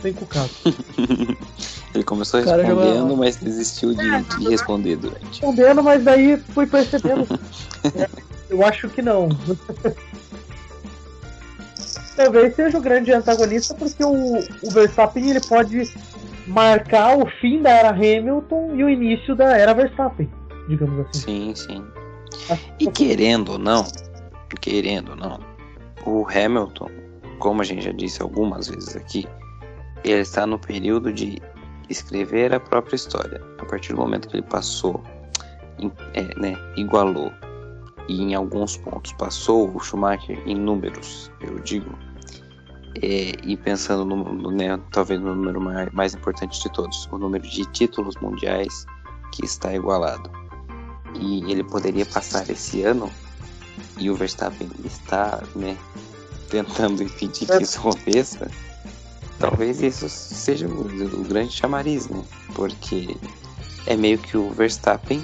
tô encucado. *laughs* Ele começou respondendo, mas desistiu de, de responder durante. Respondendo, mas daí fui percebendo. *laughs* eu acho que não. Talvez seja o grande antagonista, porque o, o Verstappen ele pode marcar o fim da era Hamilton e o início da era Verstappen, digamos assim. Sim, sim. E querendo ou não, querendo ou não, o Hamilton, como a gente já disse algumas vezes aqui, ele está no período de escrever a própria história. A partir do momento que ele passou, é, né, igualou e em alguns pontos passou o Schumacher em números, eu digo, é, e pensando no, no né, talvez no número mais, mais importante de todos, o número de títulos mundiais que está igualado. E ele poderia passar esse ano e o Verstappen está né, tentando impedir que isso aconteça Talvez isso seja o, o grande chamariz, né? Porque é meio que o Verstappen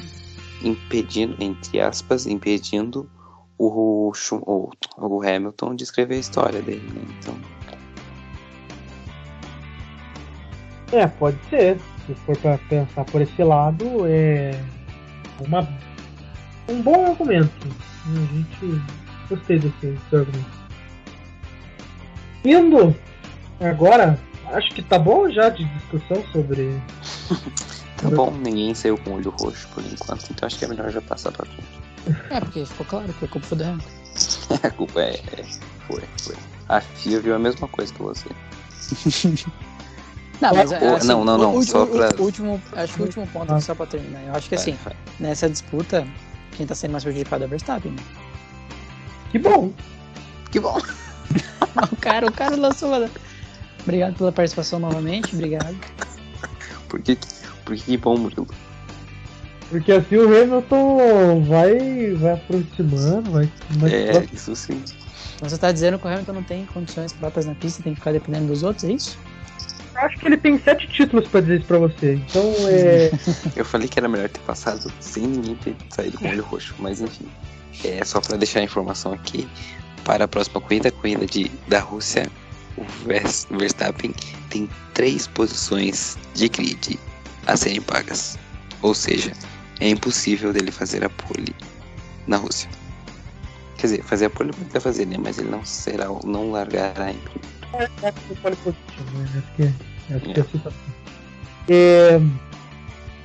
impedindo, entre aspas, impedindo o, o, o Hamilton de escrever a história dele, né? Então. É, pode ser. Se for para pensar por esse lado, é uma, um bom argumento. A gente gostei desse, desse argumento. Indo Agora, acho que tá bom já de discussão sobre. *laughs* tá bom, ninguém saiu com o olho roxo por enquanto, então acho que é melhor já passar pra frente. É, porque ficou claro que a culpa foi Hamilton. *laughs* a culpa é, é. Foi, foi. A FIA viu a mesma coisa que você. Não, mas assim, não, não, não. O, só pra... o último, acho que o último ponto, ah. só pra terminar. Eu acho que vai, assim, vai. nessa disputa, quem tá sendo mais prejudicado é o Verstappen. Né? Que bom! Que bom! *laughs* o cara, o cara lançou uma. Obrigado pela participação novamente, obrigado. Por que, por que bom, Murilo? Porque assim o Hamilton vai, vai aproximando, vai. é, próximo. isso sim. Você está dizendo que o Hamilton não tem condições próprias na pista, tem que ficar dependendo dos outros, é isso? Acho que ele tem sete títulos para dizer isso pra você. Então é. *laughs* Eu falei que era melhor ter passado sem ninguém ter saído com o olho roxo, mas enfim. É só para deixar a informação aqui. Para a próxima corrida, corrida de, da Rússia, o Verstappen tem três posições de grid a serem pagas. Ou seja, é impossível dele fazer a pole na Rússia. Quer dizer, fazer a pole pode fazer, né? Mas ele não será, não largará em primeiro. É, é, pole positivo, né? É. Assim tá é,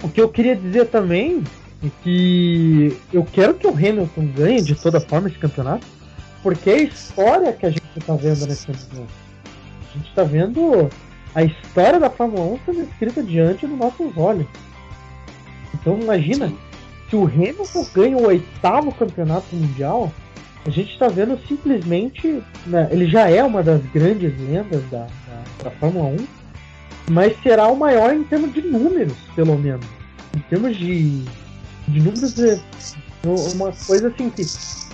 o que eu queria dizer também é que eu quero que o Hamilton ganhe de toda forma esse campeonato, porque é a história que a gente está vendo nesse campeonato a gente está vendo a história da Fórmula 1 sendo escrita diante dos nossos olhos. Então imagina, se o Hamilton ganha o oitavo campeonato mundial, a gente está vendo simplesmente. Né, ele já é uma das grandes lendas da, da, da Fórmula 1, mas será o maior em termos de números, pelo menos. Em termos de, de números, é uma coisa assim que.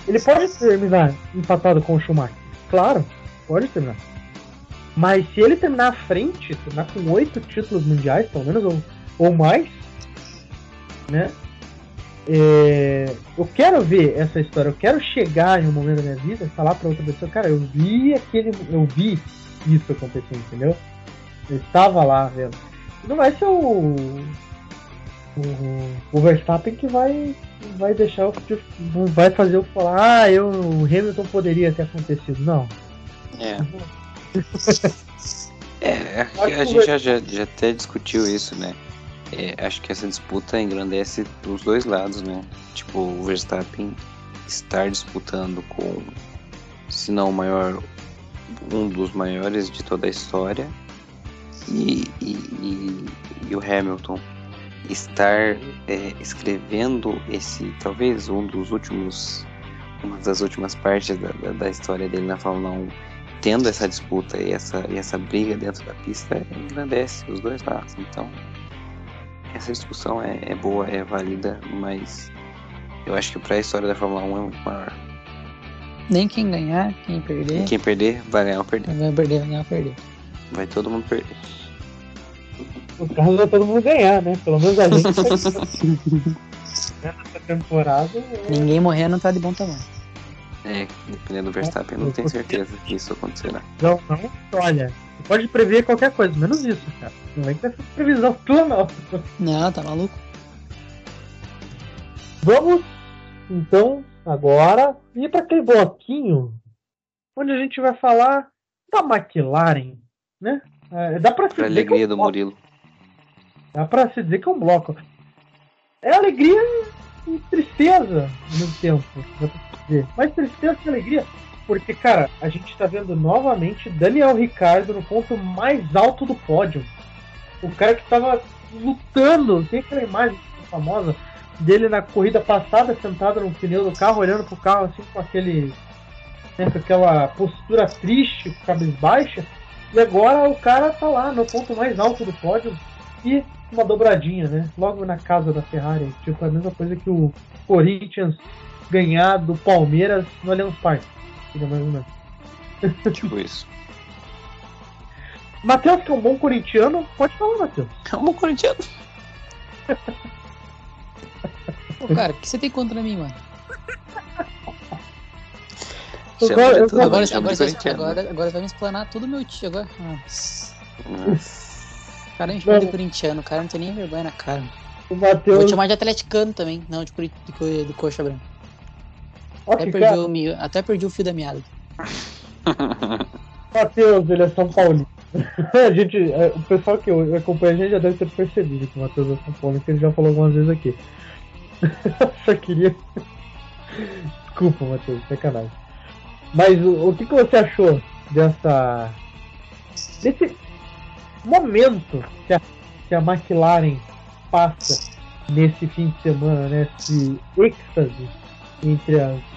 Ele pode terminar empatado com o Schumacher. Claro, pode terminar. Mas se ele terminar à frente, terminar com oito títulos mundiais, pelo menos, ou, ou mais, né? É, eu quero ver essa história, eu quero chegar em um momento da minha vida e falar para outra pessoa, cara, eu vi aquele. Eu vi isso acontecer, entendeu? Eu estava lá vendo. Não vai ser o. O, o Verstappen que vai vai deixar o não vai fazer eu falar, ah, eu, o Hamilton poderia ter acontecido. Não. É. é, *laughs* a gente já, já, já até discutiu isso, né? É, acho que essa disputa engrandece os dois lados, né? Tipo, o Verstappen estar disputando com, se não o maior, um dos maiores de toda a história, e, e, e, e o Hamilton estar é, escrevendo esse, talvez um dos últimos, uma das últimas partes da, da, da história dele na Fórmula 1 tendo essa disputa e essa, e essa briga dentro da pista engrandece os dois lados. Então, essa discussão é, é boa, é válida, mas eu acho que para a história da Fórmula 1 é muito maior. Nem quem ganhar, quem perder. quem perder, vai ganhar ou perder. Vai perder, vai ganhar ou perder. Vai todo mundo perder. O carro vai todo mundo ganhar, né? Pelo menos a gente. *laughs* Nessa temporada. Ninguém morrer não tá de bom tamanho. É, dependendo do Verstappen, não tenho certeza que isso acontecerá. Não, não, olha, você pode prever qualquer coisa, menos isso, cara. Não é que essa previsão tua, não. Não, tá maluco. Vamos, então, agora ir para aquele bloquinho onde a gente vai falar da McLaren, né? É, dá pra se pra dizer alegria que é um do bloco. Murilo. Dá pra se dizer que é um bloco. É alegria e tristeza ao mesmo tempo. Mais tristeza que alegria. Porque, cara, a gente tá vendo novamente Daniel Ricardo no ponto mais alto do pódio. O cara que tava lutando, tem aquela imagem famosa dele na corrida passada, sentado no pneu do carro, olhando pro carro assim com aquele. Né, com aquela postura triste, cabisbaixa. E agora o cara tá lá no ponto mais alto do pódio e uma dobradinha, né? Logo na casa da Ferrari. Tipo, a mesma coisa que o Corinthians ganhar do Palmeiras no Allianz Parque. mais ou menos. *laughs* Tipo isso. Matheus, que é um bom corintiano, pode falar, Matheus. É um bom corintiano. Pô, cara, o que você tem contra mim, mano? Agora, eu, agora, agora, agora, agora, agora vai me explanar tudo meu tio agora. Nossa. O cara é enxerga de corintiano, o cara não tem nem vergonha na cara. O Mateus... Vou te chamar de atleticano também, não, de, de, de, de coxa branca. Até, perdi o, até perdi o fio da meada. *laughs* Matheus, ele é São Paulo. *laughs* a gente, é, o pessoal que acompanha a gente já deve ter percebido que o Matheus é São Paulo, que ele já falou algumas vezes aqui. *laughs* Só queria. Desculpa, Matheus, sacanagem. Mas o, o que, que você achou dessa. desse momento que a, que a McLaren passa nesse fim de semana, né? Esse êxtase entre as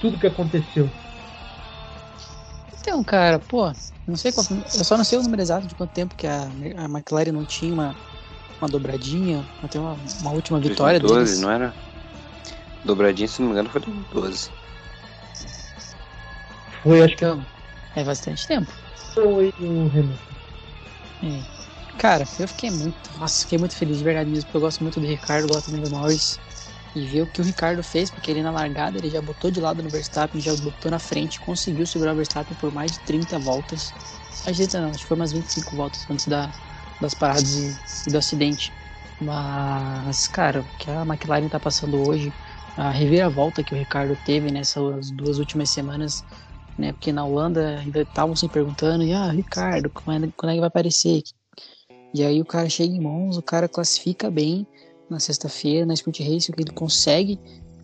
tudo que aconteceu. Então, cara, pô, não sei quanto. Eu só não sei o número exato de quanto tempo que a, a McLaren não tinha uma, uma dobradinha, até uma, uma última vitória 2012, deles. não era? Dobradinha, se não me engano, foi 2012. Foi, acho que. Então, é bastante tempo. Foi o Hamilton. É. Cara, eu fiquei muito. Nossa, fiquei muito feliz de verdade mesmo, porque eu gosto muito do Ricardo, gosto também do Norris e ver o que o Ricardo fez, porque ele na largada ele já botou de lado no Verstappen, já botou na frente, conseguiu segurar o Verstappen por mais de 30 voltas. A gente não, acho que foi umas 25 voltas antes da, das paradas e, do acidente. Mas, cara, o que a McLaren tá passando hoje, a reviravolta que o Ricardo teve nessas duas últimas semanas, né? Porque na Holanda ainda estavam se perguntando, e ah, Ricardo, quando é, quando é que vai aparecer? E aí o cara chega em mãos, o cara classifica bem, na sexta-feira na Sprint Race, que ele consegue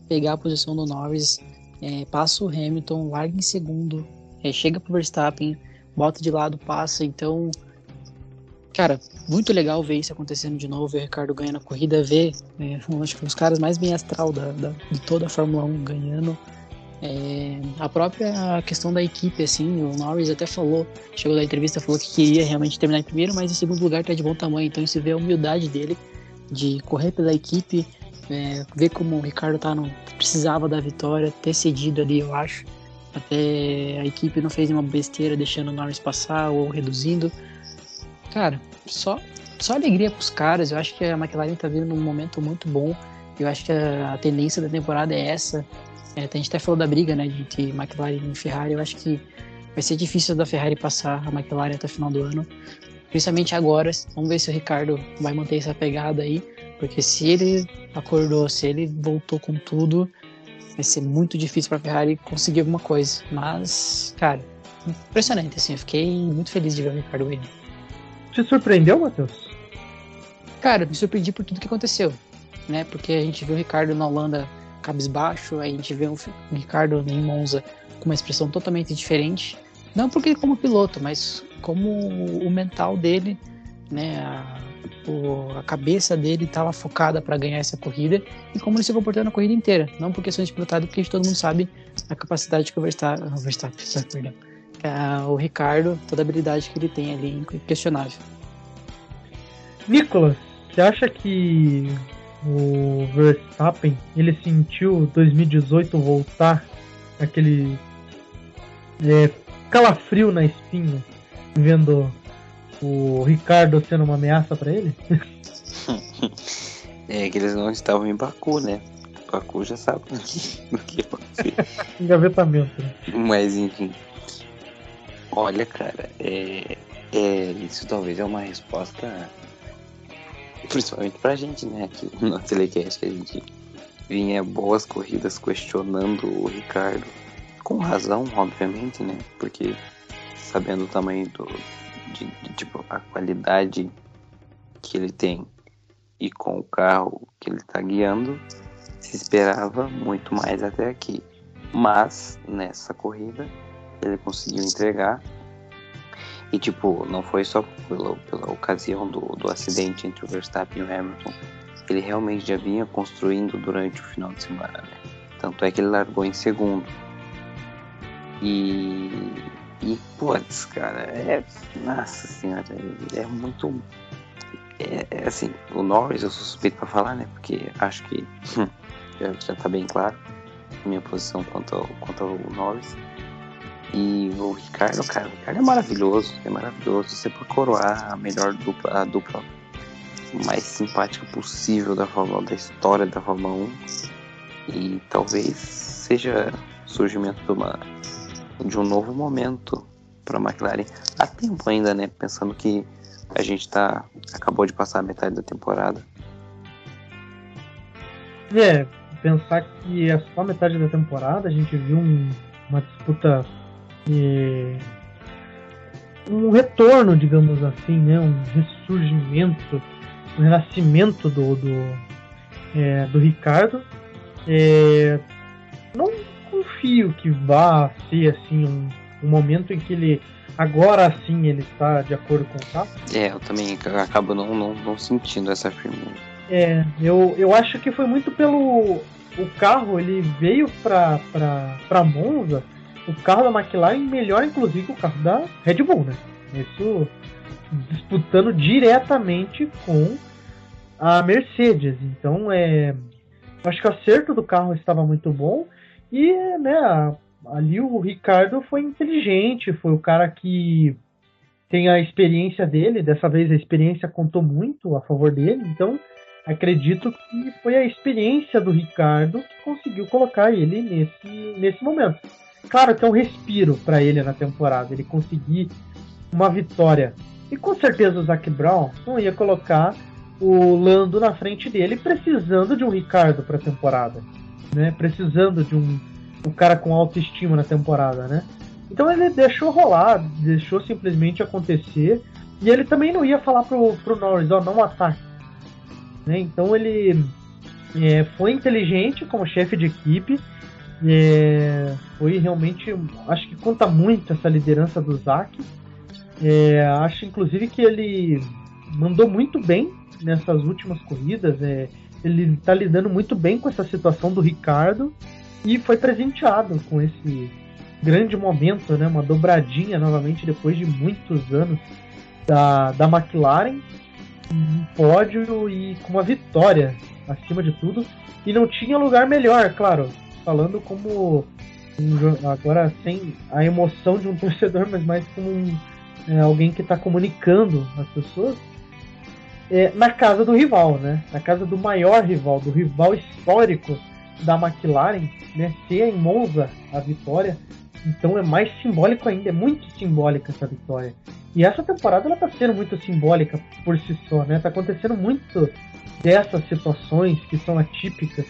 pegar a posição do Norris, é, passa o Hamilton, larga em segundo, é, chega pro Verstappen, bota de lado, passa. Então, cara, muito legal ver isso acontecendo de novo, ver o Ricardo ganhando a corrida, ver é, acho que um dos caras mais bem astral da, da, de toda a Fórmula 1 ganhando. É, a própria questão da equipe, assim, o Norris até falou, chegou da entrevista, falou que queria realmente terminar em primeiro, mas em segundo lugar tá de bom tamanho, então isso vê a humildade dele de correr pela equipe, é, ver como o Ricardo tá no, precisava da vitória, ter cedido ali, eu acho. Até a equipe não fez nenhuma besteira deixando o Norris passar ou reduzindo. Cara, só, só alegria pros caras. Eu acho que a McLaren tá vindo num momento muito bom. Eu acho que a, a tendência da temporada é essa. É, a gente até falou da briga, né, entre McLaren e Ferrari. Eu acho que vai ser difícil da Ferrari passar a McLaren até o final do ano. Principalmente agora. Vamos ver se o Ricardo vai manter essa pegada aí. Porque se ele acordou, se ele voltou com tudo, vai ser muito difícil para a Ferrari conseguir alguma coisa. Mas, cara, impressionante, assim. Eu fiquei muito feliz de ver o Ricardo Bueno. Te surpreendeu, Matheus? Cara, me surpreendi por tudo que aconteceu, né? Porque a gente viu o Ricardo na Holanda cabisbaixo, a gente vê o Ricardo em Monza com uma expressão totalmente diferente. Não porque como piloto, mas como o mental dele, né? A, o, a cabeça dele estava focada para ganhar essa corrida e como ele se comportou na corrida inteira. Não por questões de pilotado, porque todo mundo sabe a capacidade que o Verstappen, o Verstappen, perdão, o Ricardo, toda a habilidade que ele tem ali, inquestionável. Nicolas, você acha que o Verstappen ele sentiu 2018 voltar aquele é, calafrio na espinha, vendo o Ricardo sendo uma ameaça para ele? *laughs* é que eles não estavam em Baku, né? Baku já sabe o que, o que acontecer. *laughs* Engavetamento. Né? Mas enfim. Olha, cara, é, é, isso talvez é uma resposta principalmente pra gente, né? Aqui no telecast que a gente vinha boas corridas questionando o Ricardo. Com razão, obviamente, né? Porque sabendo o tamanho do. De, de, tipo, a qualidade que ele tem e com o carro que ele está guiando, se esperava muito mais até aqui. Mas nessa corrida ele conseguiu entregar e, tipo, não foi só pela, pela ocasião do, do acidente entre o Verstappen e o Hamilton. Ele realmente já vinha construindo durante o final de semana, né? Tanto é que ele largou em segundo. E. E, putz, cara, é. Nossa senhora, é muito. É, é assim, o Norris eu sou suspeito pra falar, né? Porque acho que já, já tá bem claro a minha posição quanto ao, quanto ao Norris. E o Ricardo, cara, o Ricardo é maravilhoso, é maravilhoso. Você por coroar a melhor dupla, a dupla mais simpática possível da Fórmula, da história da Fórmula 1. E talvez seja surgimento de, uma, de um novo momento para a McLaren. Há tempo ainda, né? Pensando que a gente tá acabou de passar a metade da temporada. É, pensar que é só metade da temporada, a gente viu um, uma disputa e um retorno, digamos assim, né? um ressurgimento, um renascimento do, do, é, do Ricardo. É, não confio que vá ser assim um, um, momento em que ele agora sim ele está de acordo com o carro. É, eu também acabo não, não, não sentindo essa firmeza. É, eu, eu acho que foi muito pelo o carro, ele veio para para Monza o carro da McLaren melhor, inclusive, o carro da Red Bull, né? Isso disputando diretamente com a Mercedes. Então, é, acho que o acerto do carro estava muito bom e, né, ali o Ricardo foi inteligente, foi o cara que tem a experiência dele. Dessa vez a experiência contou muito a favor dele. Então, acredito que foi a experiência do Ricardo que conseguiu colocar ele nesse, nesse momento claro que é um respiro para ele na temporada, ele conseguir uma vitória. E com certeza o Zac Brown não ia colocar o Lando na frente dele, precisando de um Ricardo para a temporada, né? Precisando de um, um cara com autoestima na temporada, né? Então ele deixou rolar, deixou simplesmente acontecer. E ele também não ia falar pro, pro Norris, ó, oh, não ataque. Né? Então ele é, foi inteligente como chefe de equipe é, foi realmente. Acho que conta muito essa liderança do Zac. É, acho inclusive que ele mandou muito bem nessas últimas corridas. É, ele está lidando muito bem com essa situação do Ricardo. e foi presenteado com esse grande momento, né? Uma dobradinha novamente depois de muitos anos da, da McLaren, um pódio e com uma vitória acima de tudo. E não tinha lugar melhor, claro, falando como um, agora sem a emoção de um *laughs* torcedor, mas mais como um, é, alguém que está comunicando as pessoas. É, na casa do rival, né? Na casa do maior rival, do rival histórico da McLaren, né? Ser em Monza a vitória. Então é mais simbólico ainda, é muito simbólica essa vitória. E essa temporada ela tá sendo muito simbólica por si só, né? Tá acontecendo muito dessas situações que são atípicas.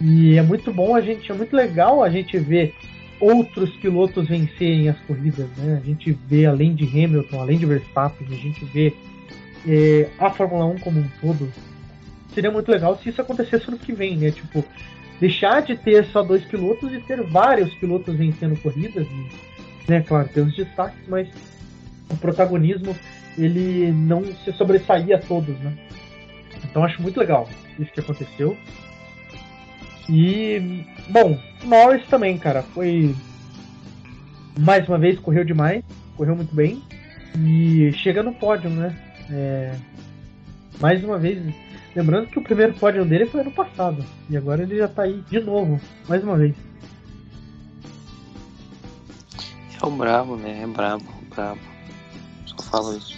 E é muito bom a gente, é muito legal a gente ver outros pilotos vencerem as corridas, né? A gente vê além de Hamilton, além de Verstappen, a gente vê é, a Fórmula 1 como um todo. Seria muito legal se isso acontecesse no que vem, né? Tipo, deixar de ter só dois pilotos e ter vários pilotos vencendo corridas, né? Claro, tem os destaques, mas o protagonismo ele não se sobressaía a todos, né? Então acho muito legal isso que aconteceu. E bom, Norris também, cara, foi mais uma vez correu demais, correu muito bem e chega no pódio, né? É, mais uma vez, lembrando que o primeiro pódio dele foi ano passado e agora ele já tá aí de novo, mais uma vez. É o brabo, né? É brabo, brabo. Só falo isso.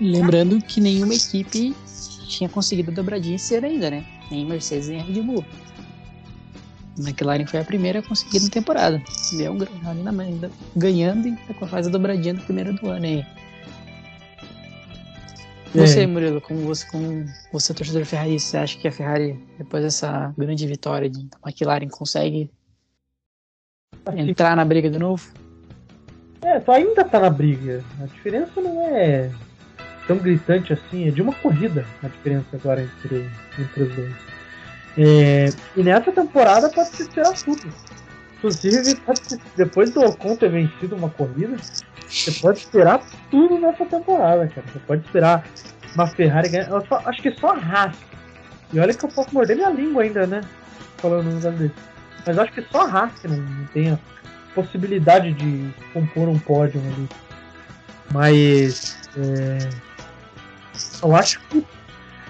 Lembrando que nenhuma equipe tinha conseguido a dobradinha ser ainda, né? Nem Mercedes nem Red Bull. McLaren foi a primeira a conseguir na temporada. Deu ali na ainda ganhando e faz a dobradinha do primeiro do ano aí. É. Você, Murilo, como você, como você é torcedor Ferrari, você acha que a Ferrari, depois dessa grande vitória de McLaren, consegue entrar na briga de novo? É, só ainda tá na briga. A diferença não é tão gritante assim, é de uma corrida a diferença agora entre, entre os dois. É, e nessa temporada pode se esperar tudo. Inclusive, depois do Ocon ter vencido uma corrida, você pode esperar tudo nessa temporada, cara. Você pode esperar uma Ferrari ganhar. acho que só a Haas. E olha que eu posso morder minha língua ainda, né? Falando no desse. Mas acho que só a Haas não, não tem a possibilidade de compor um pódio ali. Mas. É, eu acho que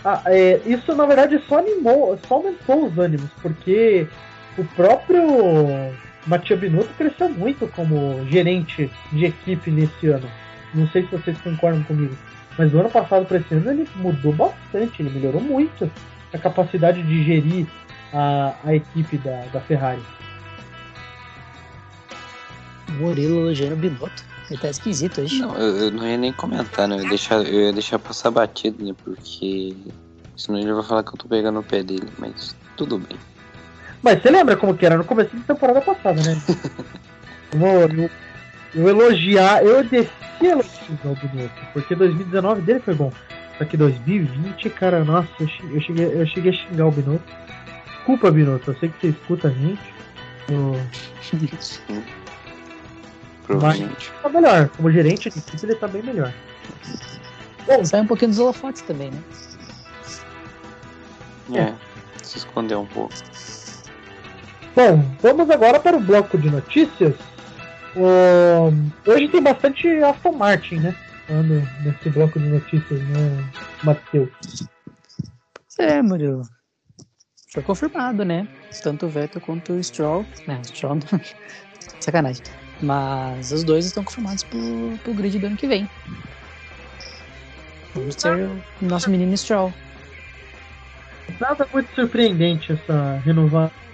ah, é, isso na verdade só animou, só aumentou os ânimos, porque o próprio Matia Binotto cresceu muito como gerente de equipe nesse ano. Não sei se vocês concordam comigo, mas do ano passado para esse ano ele mudou bastante, ele melhorou muito a capacidade de gerir a, a equipe da, da Ferrari. Murilo elogiando Binotto. Ele tá esquisito hoje. Não, eu, eu, não ia nem comentar, né? Eu ia deixar, eu ia deixar passar batido, né? Porque senão ele vai falar que eu tô pegando o pé dele, mas tudo bem. Mas você lembra como que era no começo da temporada passada, né? *laughs* eu, eu, elogiar, eu desci elogios ao Binotto, porque 2019 dele foi bom. Só que 2020, cara, nossa, eu cheguei, eu cheguei a xingar o Binotto. Desculpa, Binotto, eu sei que você escuta a gente. Eu... Provavelmente. Mas tá melhor. Como gerente de equipe, ele tá bem melhor. Bom, sai um pouquinho dos holofotes também, né? É, se escondeu um pouco. Bom, vamos agora para o bloco de notícias. hoje tem bastante Aston Martin, né? Falando nesse bloco de notícias, né, Matheus? É, Murilo. Foi confirmado, né? Tanto o Vettel quanto o Stroll. Né, Stroll. *laughs* Sacanagem. Mas os dois estão confirmados pro, pro grid do ano que vem. Vamos ter o nosso menino Stroll. Nada muito surpreendente essa renovação.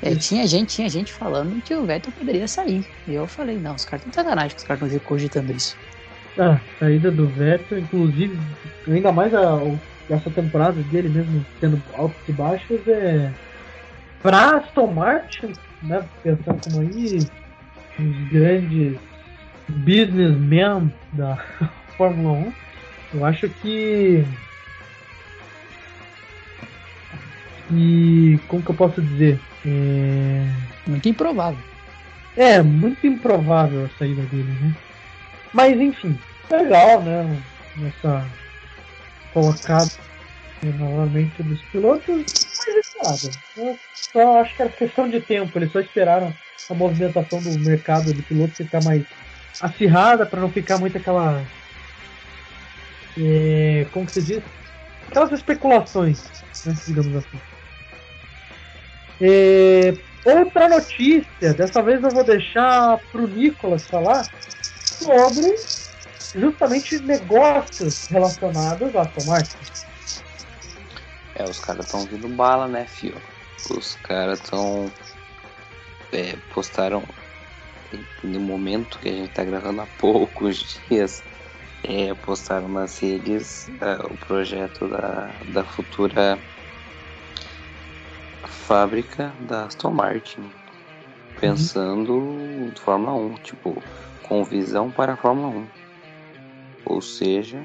É, tinha gente, tinha gente falando que o Vettel poderia sair. E eu falei, não, os caras estão sacanagem que os caras estão cogitando isso. Ah, saída do Vettel, inclusive, ainda mais a, essa temporada dele mesmo tendo altos e baixos, é. Pra Aston Martin, né, pensando como aí, os grandes businessmen da *laughs* Fórmula 1, eu acho que. E como que eu posso dizer? É... Muito improvável. É, muito improvável a saída dele, né? Mas enfim, legal, né? Nessa colocada novamente dos pilotos. Mas temporada. Eu só acho que era questão de tempo. Eles só esperaram a movimentação do mercado de pilotos ficar mais acirrada para não ficar muito aquela. É, como que se diz? Aquelas especulações, né, digamos assim. Outra notícia, dessa vez eu vou deixar pro Nicolas falar sobre justamente negócios relacionados à Aston Martin. É, os caras estão vindo bala, né, fio? Os caras estão. É, postaram no momento que a gente tá gravando há poucos dias. É, postaram nas redes uh, o projeto da, da futura fábrica da Aston Martin. Pensando uhum. Fórmula 1, tipo, com visão para a Fórmula 1. Ou seja,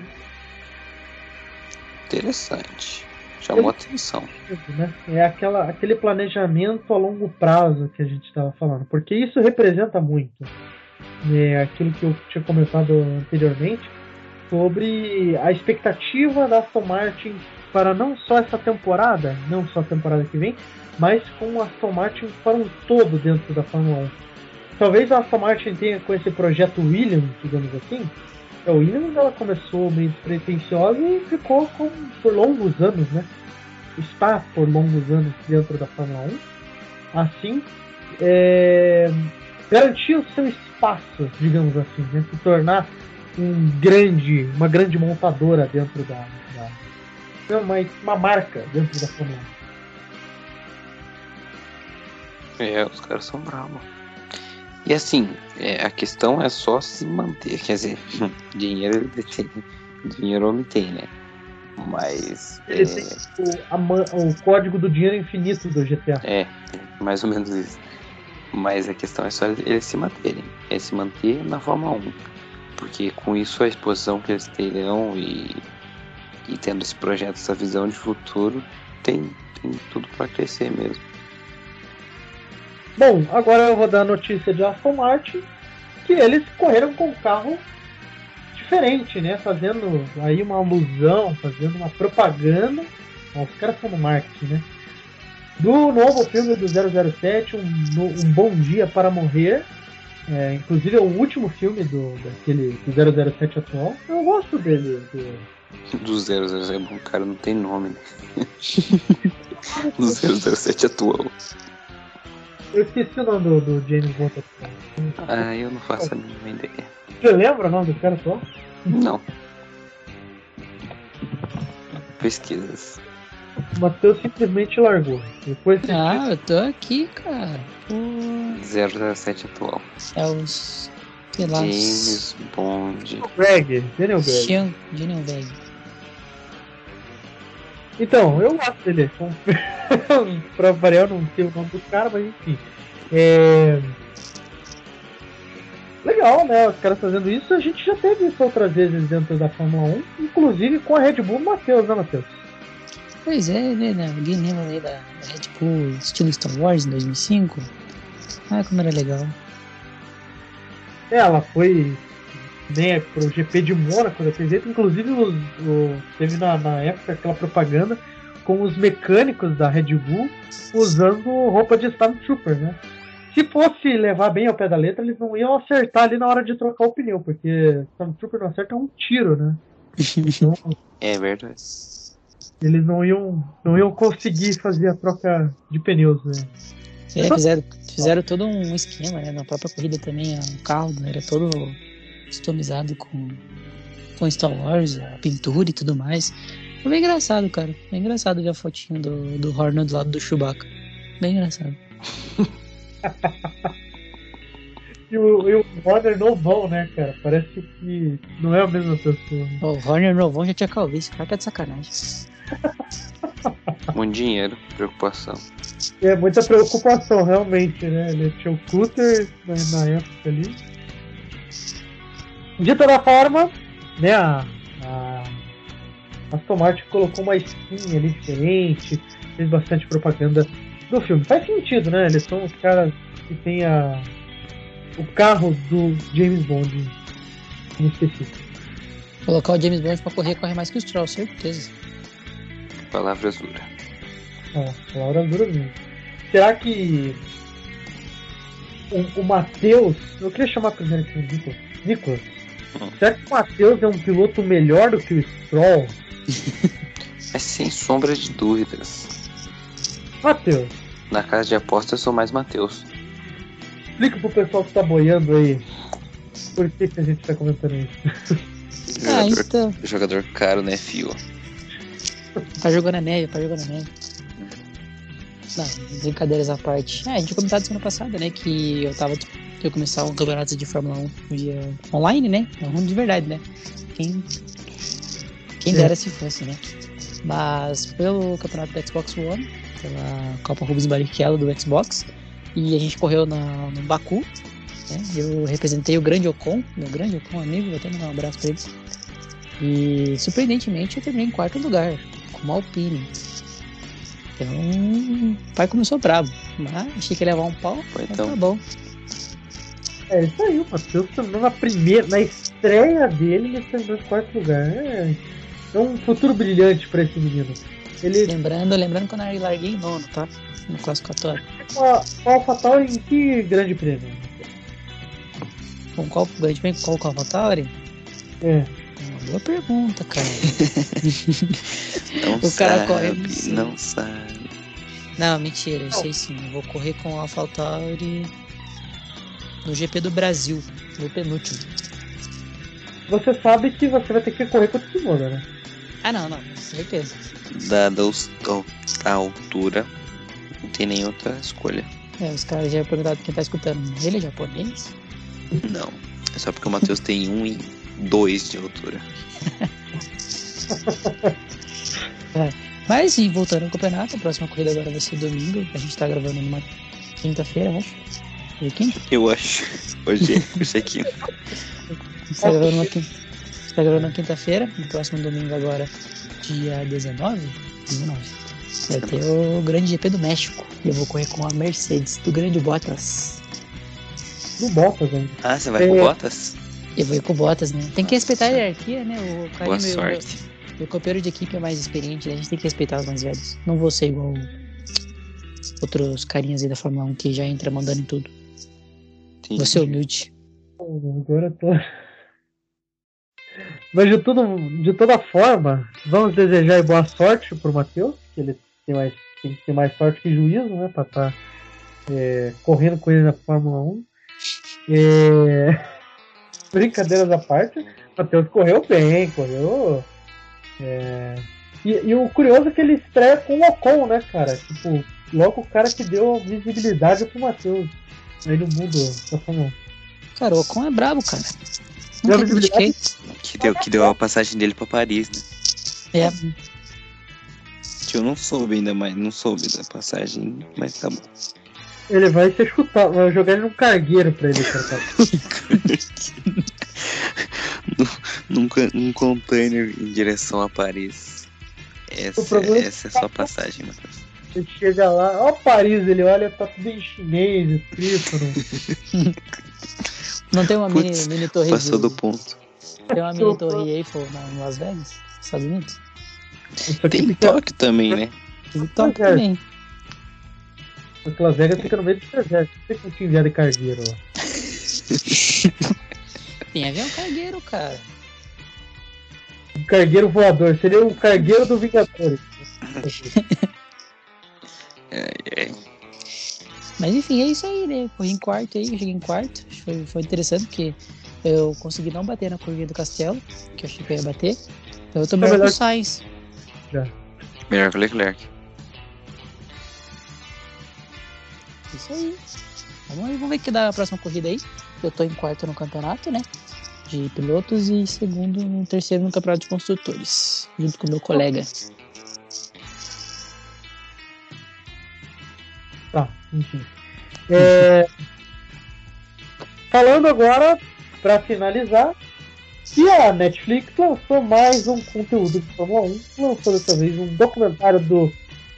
interessante. Chamou atenção. Né? É aquela, aquele planejamento a longo prazo que a gente estava falando, porque isso representa muito. É aquilo que eu tinha comentado anteriormente sobre a expectativa da Aston Martin para não só essa temporada, não só a temporada que vem, mas com a Aston Martin para um todo dentro da Fórmula 1. Talvez a Aston Martin tenha com esse projeto Williams, digamos assim, a é, Williams ela começou meio despretensiosa e ficou com, por longos anos, né? Está por longos anos dentro da Fórmula 1. Assim, é, garantir o seu espaço, digamos assim, né? Se tornar um grande, uma grande montadora dentro da, uma, uma marca dentro da Fórmula 1. É, os caras são bravos. E assim, é, a questão é só se manter. Quer dizer, *laughs* dinheiro ele tem. Dinheiro homem tem, né? Mas. Ele é... tem o, o, código do dinheiro infinito do GTA. É, mais ou menos isso. Mas a questão é só eles se manterem. É se manter na Fórmula 1. Porque com isso a exposição que eles terão e, e tendo esse projeto, essa visão de futuro, tem, tem tudo para crescer mesmo. Bom, agora eu vou dar a notícia de Aston Martin, que eles correram com um carro diferente, né? Fazendo aí uma alusão, fazendo uma propaganda. Bom, os caras são no marketing, né? Do novo filme do 007, um, um Bom Dia para Morrer. É, inclusive é o último filme do, daquele, do 007 atual. Eu gosto dele. Do, do 007 é bom, cara, não tem nome. Né? *laughs* do 007 atual. Eu esqueci o nome do, do James Bond. Ah, eu não faço a mínima ideia. Você lembra o nome do cara só? Não. Pesquisas. O Matheus simplesmente largou. Depois ah, eu tô aqui, cara. Pô. 007 atual. É os. Sei lá. James Bond. Greg. Daniel Greg. Daniel Greg. Então, eu gosto dele. *laughs* pra variar, eu não sei o nome do cara, mas enfim. É... Legal, né? Os caras fazendo isso. A gente já teve isso outras vezes dentro da Fórmula 1, inclusive com a Red Bull Matheus, né, Matheus? Pois é, né? né? Alguém lembra aí da, Red Bull estilo Star Wars em 2005? Ah, como era legal. Ela foi né, pro GP de Mônaco daquele jeito. Inclusive, os, o, teve na, na época aquela propaganda com os mecânicos da Red Bull usando roupa de Stormtrooper, né? Se fosse levar bem ao pé da letra, eles não iam acertar ali na hora de trocar o pneu, porque Stormtrooper não acerta um tiro, né? *laughs* Então, é verdade. Eles não iam, não iam conseguir fazer a troca de pneus, né? É, fizeram, fizeram todo um esquema, né? Na própria corrida também, o carro né? era todo customizado com, com Star Wars, a pintura e tudo mais. Foi bem engraçado, cara. Bem engraçado ver a fotinha do, do Horner do lado do Chewbacca. Bem engraçado. *laughs* e, o, e o Horner novão, né, cara? Parece que não é a mesma pessoa. O Horner novão já tinha calvície. Cara, que é de sacanagem. *laughs* Muito dinheiro, preocupação. É, muita preocupação, realmente, né? Ele tinha o Cutter na, na época ali. De toda forma, né, a, a Aston Martin colocou uma skin ali diferente, fez bastante propaganda do filme. Faz sentido, né? Eles são os caras que tem a, o carro do James Bond em específico. Colocar o James Bond pra correr, corre mais que o Stroll, certeza. Palavras duras. Não, Laura dura mesmo. Será que o, o Matheus. Eu queria chamar primeiro aqui o Nicolas. Nicolas, Hum. será que o Matheus é um piloto melhor do que o Stroll? *laughs* É sem sombra de dúvidas. Matheus, Na casa de aposta eu sou mais Matheus. explica pro pessoal que tá boiando aí por que, que a gente tá comentando isso. Ah, Jogador, então. jogador caro, né, fio? Tá jogando na neve, tá jogando na neve. Não, brincadeiras à parte. É, a gente comentado semana passada, né? Que eu tava. Eu começar um campeonato de Fórmula 1 um dia online, né? Um de verdade, né? Quem. Quem dera se fosse, né? Mas pelo campeonato do Xbox One, pela Copa Rubens Barrichello do Xbox, e a gente correu na, no Baku. Né? Eu representei o grande Ocon, meu grande Ocon amigo, vou até mandar um abraço pra ele. E surpreendentemente eu terminei em quarto lugar, uma Alpine. Então, o pai começou brabo, mas achei que ia levar um pau, Foi mas então. tá bom. É isso aí, o Matheus terminou na primeira, na estreia dele, ele terminou em quarto lugar. É, é um futuro brilhante pra esse menino. Ele Lembrando, lembrando quando eu larguei em nono, tá? No classificatório. com a, com a AlphaTauri em que grande prêmio? Com qual grande bem qual com a AlphaTauri? É. Uma boa pergunta, cara. *laughs* Não O cara sabe, corre, não não sabe. Não, mentira, eu sei sim. Eu vou correr com a AlphaTauri no GP do Brasil, no penúltimo. Você sabe que você vai ter que correr com o Tsunoda, né? Ah, não, não, com certeza. Dada a altura, não tem nem outra escolha. É, os caras já perguntaram quem tá escutando. Ele é japonês? Não. É só porque o Matheus tem um e dois de altura. *laughs* Mas, e voltando ao campeonato, a próxima corrida agora vai ser domingo. A gente tá gravando numa quinta-feira, eu acho. Hoje é quinta? Eu acho. Hoje, hoje é quinta. A gente tá gravando numa quinta- tá gravando na quinta-feira. No próximo domingo agora, dia 19? 19. Vai ter o grande GP do México. E eu vou correr com a Mercedes, do grande Bottas. Do Bottas ainda. Ah, você vai com É. botas? Eu vou ir com o Bottas, né? Tem que respeitar a hierarquia, né? O cara Boa meu, sorte. meu companheiro de equipe é mais experiente, né? A gente tem que respeitar os mais velhos. Não vou ser igual outros carinhas aí da Fórmula 1 que já entra mandando em tudo. Entendi. Vou ser humilde. Pô, Agora eu tô. Mas de, tudo, de toda forma, vamos desejar boa sorte pro Matheus, que ele tem, mais, tem que ter mais sorte que juízo, né? Pra estar correndo com ele na Fórmula 1. É, Brincadeiras à parte, o Matheus correu bem, correu. é, E, e o curioso é que ele estreia com o Ocon, né, cara? Tipo, logo o cara que deu visibilidade pro Matheus aí no mundo da Fórmula 1. Cara, o Ocon é brabo, cara. Deu visibilidade? Que deu, que deu a passagem dele pra Paris, né? É, Que eu não soube ainda mais, não soube da passagem, mas tá bom. Ele vai ser chutado, vai jogar ele num cargueiro pra ele cortar. *laughs* num, num container em direção a Paris. Essa, é essa é só a passagem, Matheus. Ele chega lá, ó Paris, ele olha, tá tudo em chinês. No... não tem uma mini, Putz, mini torre Passou de- do ponto. Tem uma mini torre Eiffel na, em Las Vegas, Estados Unidos. Tem Tóquio também, né? Tóquio é. também. Porque Las Vegas fica no meio do deserto. Não tem como te enviar de cargueiro lá. *laughs* Tem avião cargueiro, cara. Um cargueiro voador, seria o cargueiro do Vingadores. *laughs* É, Mas enfim, é isso aí, né? Corri em quarto aí, cheguei em quarto. Foi, foi interessante porque eu consegui não bater na curvinha do castelo, que eu achei que eu ia bater. Então eu tô melhor que melhor o Sainz. melhor que o Leclerc. Isso aí. Vamos aí, vamos ver que dá a próxima corrida aí. Eu tô em quarto no campeonato, né? De pilotos e segundo no terceiro no campeonato de construtores. Junto com meu colega. Tá, enfim. É, Falando agora, pra finalizar, que a Netflix lançou mais um conteúdo de Fórmula 1. Lançou dessa vez um documentário do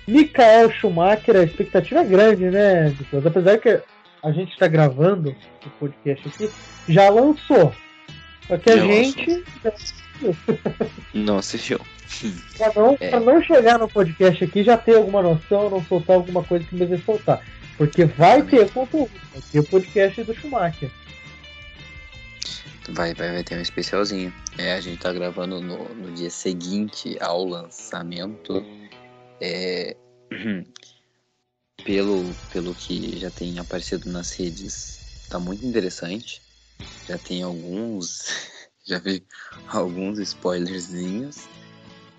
Michael Schumacher. A expectativa é grande, né, Nicolas? Apesar que a gente está gravando o podcast aqui, já lançou. Só que a gente. Não assistiu. Pra não, É. pra não chegar no podcast aqui já ter alguma noção, não soltar alguma coisa que deve soltar. Porque vai ter conteúdo, vai ter o podcast do Schumacher. Vai, vai, vai ter um especialzinho. É, a gente tá gravando no, no dia seguinte ao lançamento. É, *clears throat* pelo, pelo que já tem aparecido nas redes, tá muito interessante. Já tem alguns. *laughs* Já vi alguns spoilerzinhos.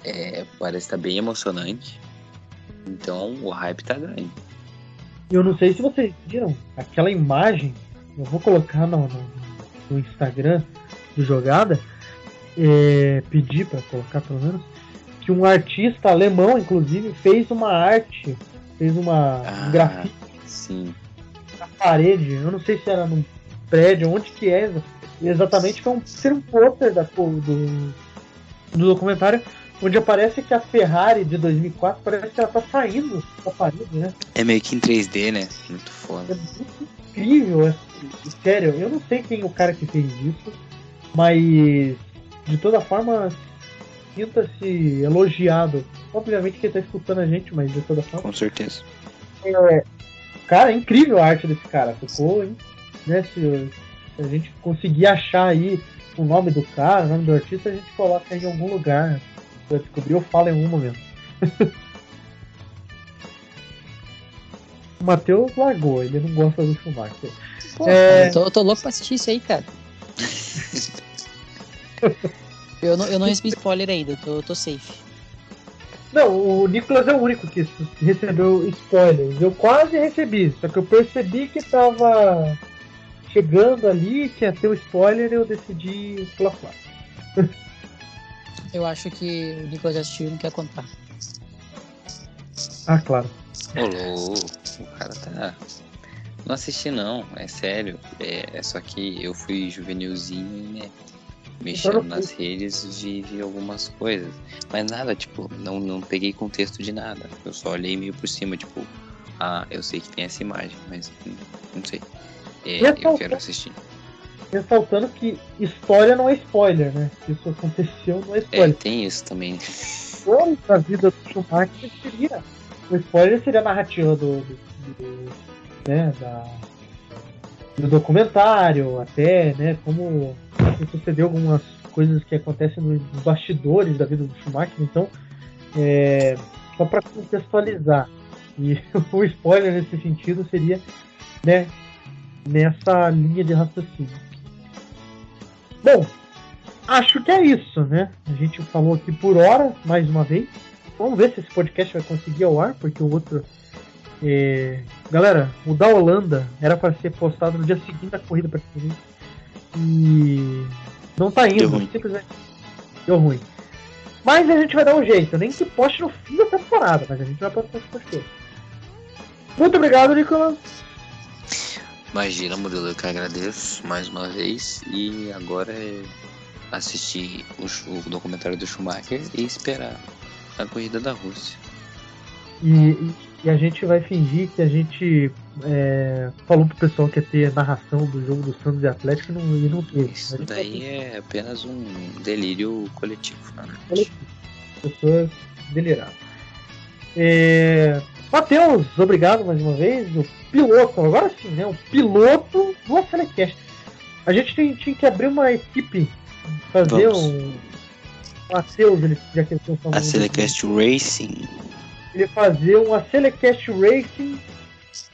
É, parece estar bem emocionante. Então o hype tá grande. Eu não sei se vocês viram aquela imagem, eu vou colocar no, no, no Instagram do Jogada, é, pedir para colocar pelo menos, que um artista alemão, inclusive, fez uma arte, fez uma um grafite sim. na parede, eu não sei se era num prédio, onde que é exatamente, que é um, ser um pôster da, do, do documentário, onde aparece que a Ferrari de 2004 parece que ela tá saindo da parede, né? É meio que em 3D, né? Muito É foda. muito incrível, é- sério, eu não sei quem é o cara que fez isso, mas de toda forma sinta-se elogiado. Obviamente que ele tá escutando a gente, mas de toda forma. Com certeza. Cara, é incrível a arte desse cara. Ficou, hein? Né, se, se a gente conseguir achar aí o nome do cara, o nome do artista, a gente coloca em algum lugar. Pra descobrir, eu falo em um momento. *laughs* o Matheus largou, ele não gosta do Schumacher. Pô, É. eu tô, eu tô louco pra assistir isso aí, cara. *laughs* eu, não, eu não recebi spoiler ainda, eu tô, eu tô safe. Não, o Nicolas é o único que recebeu spoilers. Eu quase recebi, só que eu percebi que tava chegando ali, que ia ter o spoiler, eu decidi pular fora. Eu acho que o Nicolas já assistiu e não quer contar. Ah, claro. Ô, louco, o cara tá. Não assisti não, é sério. É, é só que eu fui juvenilzinho, né? Mexendo nas redes vi, vi algumas coisas. Mas nada, tipo, não, não peguei contexto de nada. Eu só olhei meio por cima, tipo, ah, eu sei que tem essa imagem, mas não sei. É, a eu quero assistir. Ressaltando que história não é spoiler, né? Se isso aconteceu, não é É, spoiler. tem isso também. Spoiler da vida do Schumacher seria. O spoiler seria a narrativa do. do, do- né, da, do documentário, até, né? Como sucedeu algumas coisas que acontecem nos bastidores da vida do Schumacher. Então, é, só para contextualizar. E *laughs* o spoiler nesse sentido seria, né? Nessa linha de raciocínio. Bom, acho que é isso, né? A gente falou aqui por hora, mais uma vez. Vamos ver se esse podcast vai conseguir ao ar, porque o outro. É, Galera, o da Holanda era para ser postado no dia seguinte da corrida para E não tá indo, Deu ruim. simplesmente deu ruim. Mas a gente vai dar um jeito, nem que poste no fim da temporada, mas a gente vai postar esse podcast. Muito obrigado, Nicolas. Imagina, Murilo, eu que agradeço mais uma vez. E agora é assistir o, chu- o documentário do Schumacher e esperar a corrida da Rússia. E, e- a gente vai fingir que a gente é, falou pro pessoal que ia ter narração do jogo do Santos e Atlético e não, e não teve. Isso daí é apenas um delírio coletivo. Né? pessoas deliradas. É... Matheus, obrigado mais uma vez. O piloto, agora sim, né? O piloto do Acelecast. A gente tem- tinha que abrir uma equipe, fazer Vamos. um. O Matheus, ele, já que ele tem A Celecast Racing. Ele fazer um Acelecast Racing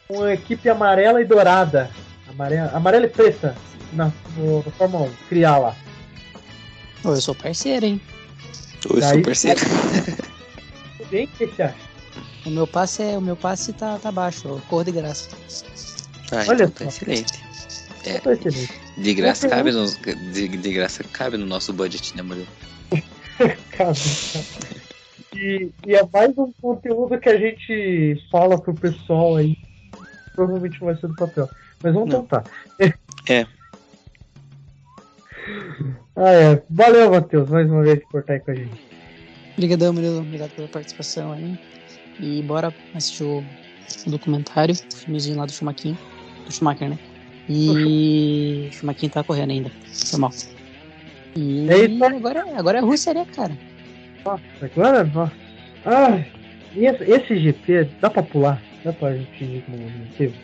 com uma equipe amarela e dourada. Amarela, amarela e preta na, no, no Fórmula 1. Criar lá. Eu sou parceiro, hein? Oi, Daí- sou parceiro. Tudo *laughs* bem? O que você acha? O meu passe é, o meu passe tá, tá baixo, cor de graça. Ah, Olha então tá excelente. É. Tá excelente. De graça cabe no, de, de graça cabe no nosso budget, né, Murilo? *laughs* *laughs* Cara, e, e é mais um conteúdo que a gente fala pro pessoal aí. Provavelmente não vai ser do papel. Mas vamos Não. tentar. É. *laughs* Ah, é. Valeu, Matheus, mais uma vez por estar aí com a gente. Obrigadão, Murilo. Obrigado pela participação aí. E bora assistir o, documentário, o filmezinho lá do Schumacher. Do Schumacher, né? E o Schumacher tá correndo ainda. Foi mal. E É isso agora, agora é a Rússia, né, cara? Nossa, agora, nossa. Ai, esse, esse GP dá pra pular. Dá pra gente fingir não teve.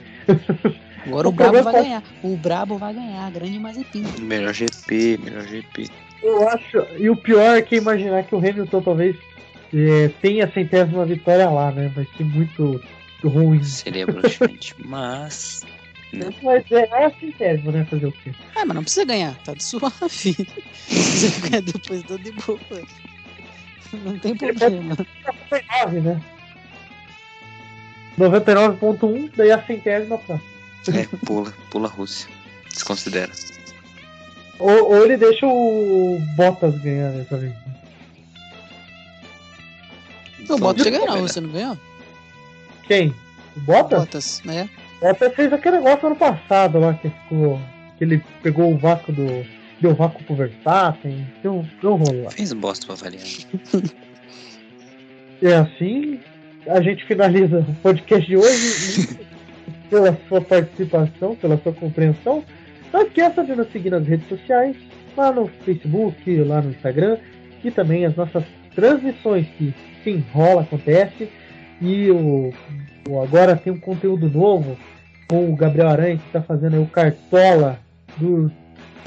Agora o, o Brabo vai tá... ganhar. O Brabo vai ganhar, grande Mazepin. Melhor GP, melhor GP. Eu acho. E o pior é que imaginar que o Hamilton talvez é, tenha a centésima vitória lá, né? Vai ser muito ruim. Seria *laughs* bruxante, mas. Não. Mas é, é a centésima, né? Fazer o quê? Ah, mas não precisa ganhar, tá de suave. Se você ganhar depois, tô de boa. *laughs* Não tem problema. 99, né? 99.1, daí a centésima próxima. É, pula, pula a Rússia. Desconsidera. Ou, ou ele deixa o Bottas ganhar dessa vez. O Bottas já ganhou na Rússia, não ganhou? Quem? O Bottas? Bottas, né? Bottas fez aquele negócio ano passado lá que ficou. que ele pegou o vácuo do. Deu vácuo pro Verstappen. Deu, deu rolo lá. Fez bosta pra variar. *laughs* é assim. A gente finaliza o podcast de hoje. pela sua participação, pela sua compreensão. Não esqueça de nos seguir nas redes sociais, lá no Facebook, lá no Instagram, e também as nossas transmissões que sim, rola, acontece. E o, o agora tem um conteúdo novo com o Gabriel Aranha que está fazendo o cartola do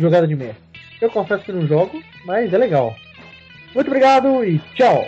jogada de mestre. Eu confesso que não jogo, mas é legal. Muito obrigado e tchau!